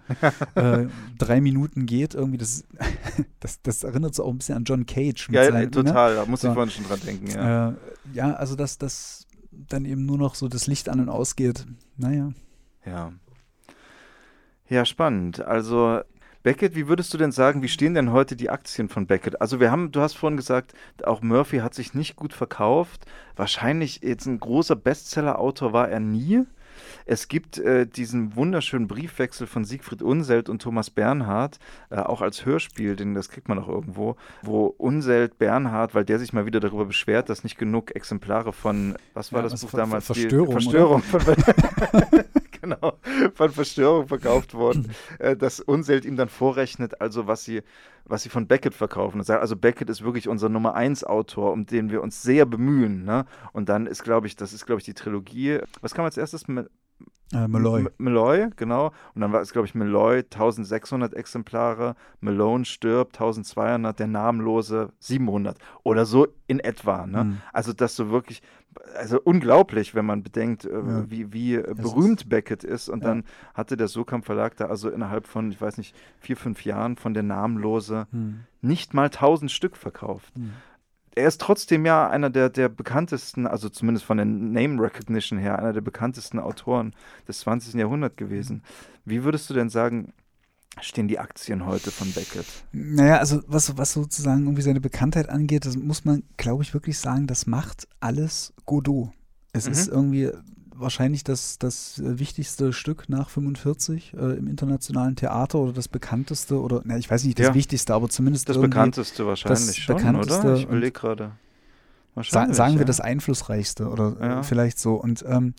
äh, drei Minuten geht, irgendwie, das, das, das erinnert so auch ein bisschen an John Cage. Ja, seinen, ne? total, da muss ich So. vorhin schon dran denken, ja. Äh, ja, also dass das dann eben nur noch so das Licht an und ausgeht. Naja. Ja. Ja, spannend. Also Beckett, wie würdest du denn sagen, wie stehen denn heute die Aktien von Beckett? Also wir haben, du hast vorhin gesagt, auch Murphy hat sich nicht gut verkauft. Wahrscheinlich jetzt ein großer Bestseller-Autor war er nie. Es gibt äh, diesen wunderschönen Briefwechsel von Siegfried Unselt und Thomas Bernhard, äh, auch als Hörspiel, denn das kriegt man auch irgendwo, wo Unselt Bernhard, weil der sich mal wieder darüber beschwert, dass nicht genug Exemplare von, was war Ja, das Buch damals? Die- Verstörung, oder? Verstörung genau, von Verstörung verkauft worden, äh, dass Unselt ihm dann vorrechnet, also was sie, was sie von Beckett verkaufen. Und sagt, also Beckett ist wirklich unser Nummer 1 Autor, um den wir uns sehr bemühen. Ne? Und dann ist, glaube ich, das ist, glaube ich, die Trilogie. Was kam als erstes? Äh, Malloy. Malloy, genau. Und dann war es, glaube ich, Malloy 1600 Exemplare, Malone stirbt 1200, der Namenlose 700 oder so in etwa. Ne? Mhm. Also das so wirklich, also unglaublich, wenn man bedenkt, äh, Ja. wie, wie äh, berühmt Beckett ist. Und Ja. dann hatte der Sokamp Verlag da also innerhalb von, ich weiß nicht, vier, fünf Jahren von der Namenlose Hm. nicht mal 1000 Stück verkauft. Hm. Er ist trotzdem ja einer der, der bekanntesten, also zumindest von der Name Recognition her, einer der bekanntesten Autoren des 20. Jahrhunderts gewesen. Wie würdest du denn sagen, stehen die Aktien heute von Beckett? Naja, also was, was sozusagen irgendwie seine Bekanntheit angeht, das muss man, glaube ich, wirklich sagen, das macht alles Godot. Es Mhm. ist irgendwie, wahrscheinlich das, das wichtigste Stück nach 45 äh, im internationalen Theater oder das bekannteste oder, na, ich weiß nicht, das Ja. wichtigste, aber zumindest Das bekannteste wahrscheinlich das schon, bekannteste oder? Ich überlege gerade. Sa sagen wir ja. das einflussreichste oder Ja. äh, vielleicht so. Und ähm,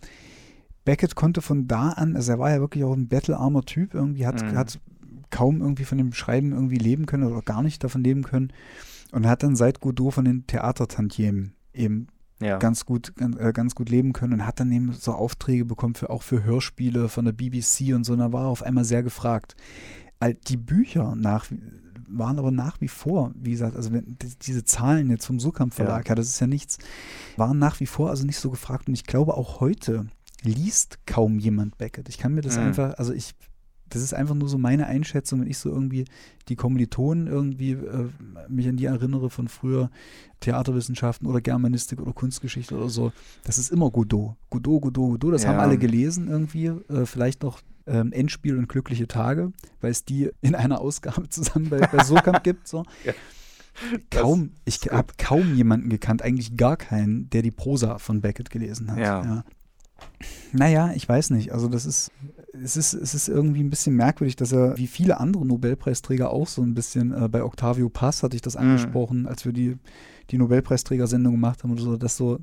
Beckett konnte von da an, also er war ja wirklich auch ein battlearmer Typ, irgendwie hat, Mhm. hat kaum irgendwie von dem Schreiben irgendwie leben können oder gar nicht davon leben können und hat dann seit Godot von den Theatertantiemen eben Ja. ganz gut ganz, äh, ganz gut leben können und hat dann eben so Aufträge bekommen für auch für Hörspiele von der BBC und so und da war er auf einmal sehr gefragt. All die Bücher nach waren aber nach wie vor, wie gesagt, also wenn die- diese Zahlen jetzt vom Surkamp Verlag, ja. das ist ja nichts, waren nach wie vor also nicht so gefragt und ich glaube auch heute liest kaum jemand Beckett. Ich kann mir das Mhm. einfach, also ich das ist einfach nur so meine Einschätzung, wenn ich so irgendwie die Kommilitonen irgendwie äh, mich an die erinnere von früher Theaterwissenschaften oder Germanistik oder Kunstgeschichte oder so. Das ist immer Godot. Godot, Godot, Godot. Das haben Ja. alle gelesen irgendwie. Äh, vielleicht noch ähm, Endspiel und glückliche Tage, weil es die in einer Ausgabe zusammen bei, bei Surkamp gibt. So. Ja. Kaum, ich habe kaum jemanden gekannt, eigentlich gar keinen, der die Prosa von Beckett gelesen hat. Ja. Naja, ich weiß nicht. Also das ist, es ist, es ist irgendwie ein bisschen merkwürdig, dass er, wie viele andere Nobelpreisträger auch so ein bisschen, äh, bei Octavio Paz hatte ich das Mhm. angesprochen, als wir die, die Nobelpreisträgersendung gemacht haben oder so, dass so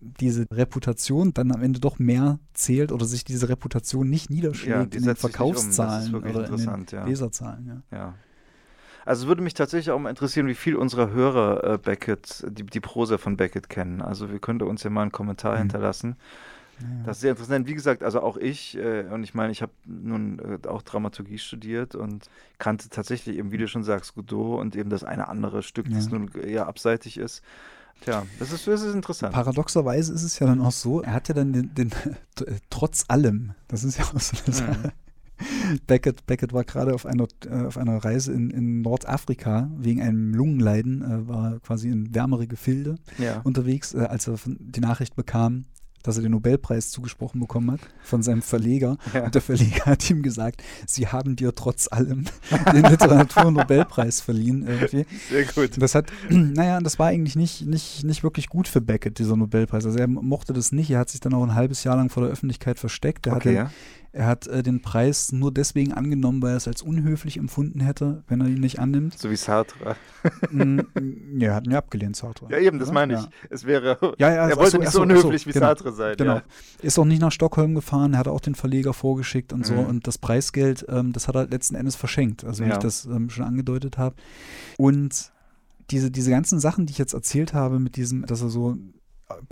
diese Reputation dann am Ende doch mehr zählt oder sich diese Reputation nicht niederschlägt Ja, in den um. Verkaufszahlen wirklich oder in den ja. Leserzahlen. Ja. Ja. Also würde mich tatsächlich auch mal interessieren, wie viel unserer Hörer äh, Beckett, die, die Prosa von Beckett kennen. Also wir könnten uns ja mal einen Kommentar Mhm. hinterlassen. Ja. Das ist sehr interessant. Wie gesagt, also auch ich, äh, und ich meine, ich habe nun äh, auch Dramaturgie studiert und kannte tatsächlich eben, wie du schon sagst, Godot und eben das eine andere Stück, das Ja. nun eher abseitig ist. Tja, das ist, das ist interessant. Paradoxerweise ist es ja dann auch so, er hat ja dann den, den trotz allem, das ist ja auch so eine Sache. Beckett, Beckett war gerade auf einer, äh, auf einer Reise in, in Nordafrika wegen einem Lungenleiden, äh, war quasi in wärmere Gefilde Ja. unterwegs, äh, als er die Nachricht bekam, dass er den Nobelpreis zugesprochen bekommen hat von seinem Verleger. Ja. Und der Verleger hat ihm gesagt, sie haben dir trotz allem den Literatur-Nobelpreis verliehen irgendwie. Sehr gut. Das hat, naja, das war eigentlich nicht, nicht, nicht wirklich gut für Beckett, dieser Nobelpreis. Also er mochte das nicht. Er hat sich dann auch ein halbes Jahr lang vor der Öffentlichkeit versteckt. Er hat, Okay, den, ja. Er hat äh, den Preis nur deswegen angenommen, weil er es als unhöflich empfunden hätte, wenn er ihn nicht annimmt. So wie Sartre. Mm, ja, er hat ihn ja abgelehnt, Sartre. Ja, eben, das Oder? meine ich. Ja. Es wäre. Ja, ja, er also, wollte achso, nicht so unhöflich achso, wie genau. Sartre sein. Genau. Ist auch nicht nach Stockholm gefahren, hat auch den Verleger vorgeschickt und so. Mhm. Und das Preisgeld, ähm, das hat er letzten Endes verschenkt, also wie ich das ähm, schon angedeutet habe. Und diese, diese ganzen Sachen, die ich jetzt erzählt habe, mit diesem, dass er so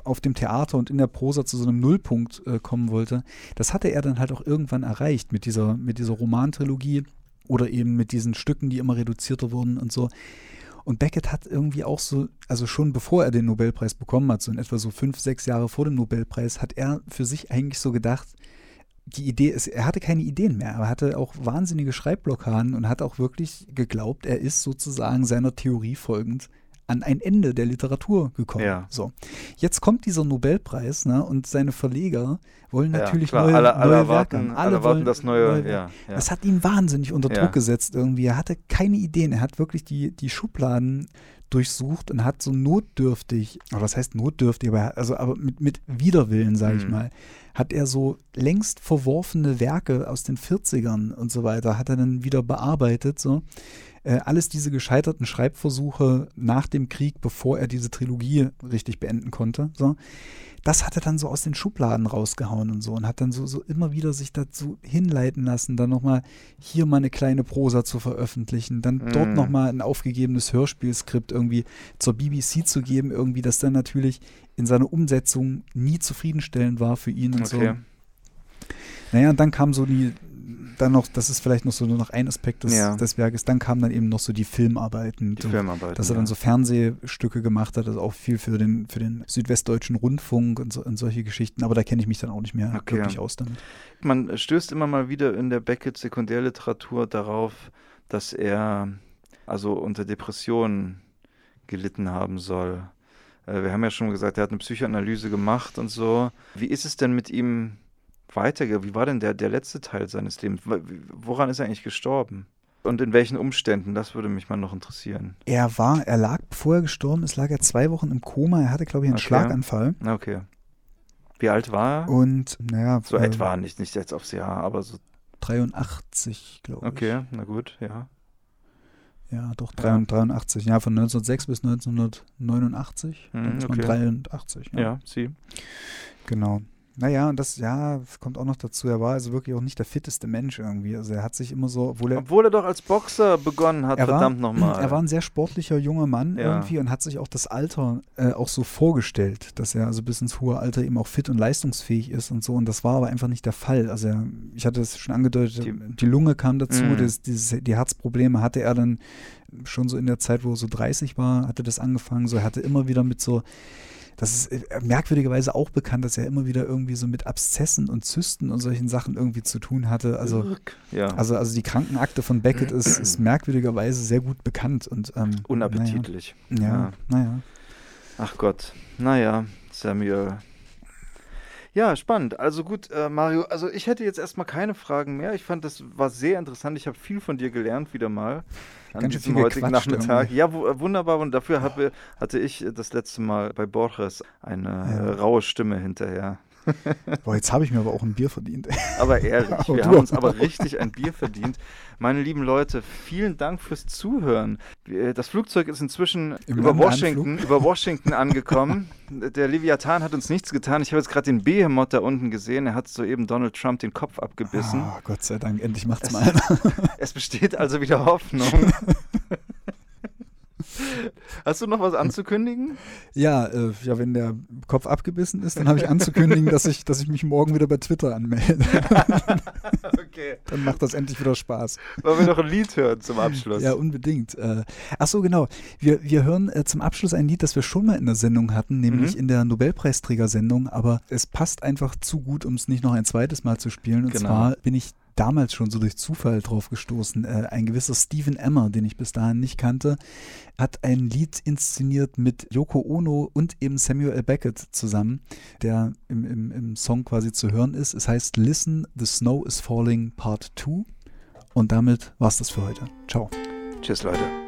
auf dem Theater und in der Prosa zu so einem Nullpunkt äh, kommen wollte, das hatte er dann halt auch irgendwann erreicht mit dieser, mit dieser Romantrilogie oder eben mit diesen Stücken, die immer reduzierter wurden und so. Und Beckett hat irgendwie auch so, also schon bevor er den Nobelpreis bekommen hat, so in etwa so fünf, sechs Jahre vor dem Nobelpreis, hat er für sich eigentlich so gedacht, die Idee ist, er hatte keine Ideen mehr, er hatte auch wahnsinnige Schreibblockaden und hat auch wirklich geglaubt, er ist sozusagen seiner Theorie folgend an ein Ende der Literatur gekommen. Ja. So. Jetzt kommt dieser Nobelpreis, ne, und seine Verleger wollen Ja, natürlich klar, neue, alle, alle neue Werke haben. alle wollen das neue. neue ja, das hat ihn wahnsinnig unter. Druck gesetzt irgendwie. Er hatte keine Ideen. Er hat wirklich die, die Schubladen durchsucht und hat so notdürftig, oder was heißt notdürftig, aber, er- also, aber mit, mit Widerwillen, sage ich Mhm. mal, hat er so längst verworfene Werke aus den 40ern und so weiter, hat er dann wieder bearbeitet, so. Äh, alles diese gescheiterten Schreibversuche nach dem Krieg, bevor er diese Trilogie richtig beenden konnte, so das hat er dann so aus den Schubladen rausgehauen und so und hat dann so, so immer wieder sich dazu hinleiten lassen, dann nochmal hier mal eine kleine Prosa zu veröffentlichen, dann dort Mm. nochmal ein aufgegebenes Hörspielskript irgendwie zur BBC zu geben, irgendwie, das dann natürlich in seiner Umsetzung nie zufriedenstellend war für ihn und Okay. so. Naja, und dann kam so die, dann noch, das ist vielleicht noch so nur noch ein Aspekt des, Ja. des Werkes, dann kamen dann eben noch so die Filmarbeiten, Die so, Filmarbeit. dass er dann so Fernsehstücke gemacht hat, also auch viel für den, für den Südwestdeutschen Rundfunk und, so, und solche Geschichten, aber da kenne ich mich dann auch nicht mehr Okay. wirklich aus damit. Man stößt immer mal wieder in der Beckett-Sekundärliteratur darauf, dass er also unter Depressionen gelitten haben soll. Äh, Wir haben ja schon gesagt, er hat eine Psychoanalyse gemacht und so. Wie ist es denn mit ihm weitergegangen? Wie war denn der, der letzte Teil seines Lebens? Woran ist er eigentlich gestorben? Und in welchen Umständen? Das würde mich mal noch interessieren. Er war, er lag, bevor er gestorben ist, lag er zwei Wochen im Koma, er hatte, glaube ich, einen Okay. Schlaganfall. Okay. Wie alt war er? Und naja, so äh, etwa, nicht, nicht jetzt aufs Jahr, aber so. 83, glaube ich. Okay, na gut, ja. Ja, doch, Ja. 83. Ja, von 1906 bis 1989. Mhm, okay. 83. Ja, sie. Genau. Naja, und das, ja, das kommt auch noch dazu. Er war also wirklich auch nicht der fitteste Mensch irgendwie. Also er hat sich immer so, obwohl er. Obwohl er doch als Boxer begonnen hat, er verdammt nochmal. Er war ein sehr sportlicher junger Mann Ja. irgendwie und hat sich auch das Alter äh, auch so vorgestellt, dass er also bis ins hohe Alter eben auch fit und leistungsfähig ist und so. Und das war aber einfach nicht der Fall. Also er, ich hatte es schon angedeutet, Die- die, Lunge kam dazu, Mhm. das, dieses, die Herzprobleme hatte er dann schon so in der Zeit, wo er so 30 war, hatte das angefangen. So, er hatte immer wieder mit so das ist äh, merkwürdigerweise auch bekannt, dass er immer wieder irgendwie so mit Abszessen und Zysten und solchen Sachen irgendwie zu tun hatte. Also, ja. also, also die Krankenakte von Beckett ist, ist merkwürdigerweise sehr gut bekannt und ähm, unappetitlich. Naja, ja, naja. Ach Gott. Naja, Samuel. Ja, spannend. Also gut, äh, Mario, also ich hätte jetzt erstmal keine Fragen mehr. Ich fand, das war sehr interessant. Ich habe viel von dir gelernt wieder mal an Ganz diesem heutigen gequatscht Nachmittag. irgendwie. Ja, äh, wunderbar. Und dafür habe, hatte ich das letzte Mal bei Borges eine Ja. raue Stimme hinterher. Boah, jetzt habe ich mir aber auch ein Bier verdient. Aber ehrlich, Oh, wir haben uns aber aber richtig ein Bier verdient. Meine lieben Leute, vielen Dank fürs Zuhören. Das Flugzeug ist inzwischen Im über. Washington, über Washington angekommen. Der Leviathan hat uns nichts getan. Ich habe jetzt gerade den Behemoth da unten gesehen. Er hat soeben Donald Trump den Kopf abgebissen. Ah, Gott sei Dank, endlich macht's Es- mal einer. Es besteht also wieder Hoffnung. Hast du noch was anzukündigen? Ja, äh, ja, wenn der Kopf abgebissen ist, dann habe ich anzukündigen, dass ich, dass ich mich morgen wieder bei Twitter anmelde. Okay. Dann macht das endlich wieder Spaß. Wollen wir noch ein Lied hören zum Abschluss? Ja, unbedingt. Äh, ach so, genau. Wir, wir hören äh, zum Abschluss ein Lied, das wir schon mal in der Sendung hatten, nämlich Mhm. in der Nobelpreisträgersendung, aber es passt einfach zu gut, um es nicht noch ein zweites Mal zu spielen. Und Genau. zwar bin ich damals schon so durch Zufall drauf gestoßen. Äh, ein gewisser Stephen Emmer, den ich bis dahin nicht kannte, hat ein Lied inszeniert mit Yoko Ono und eben Samuel L. Beckett zusammen, der im, im, im Song quasi zu hören ist. Es heißt Listen, the Snow is Falling Part 2. Und damit war's das für heute. Ciao. Tschüss, Leute.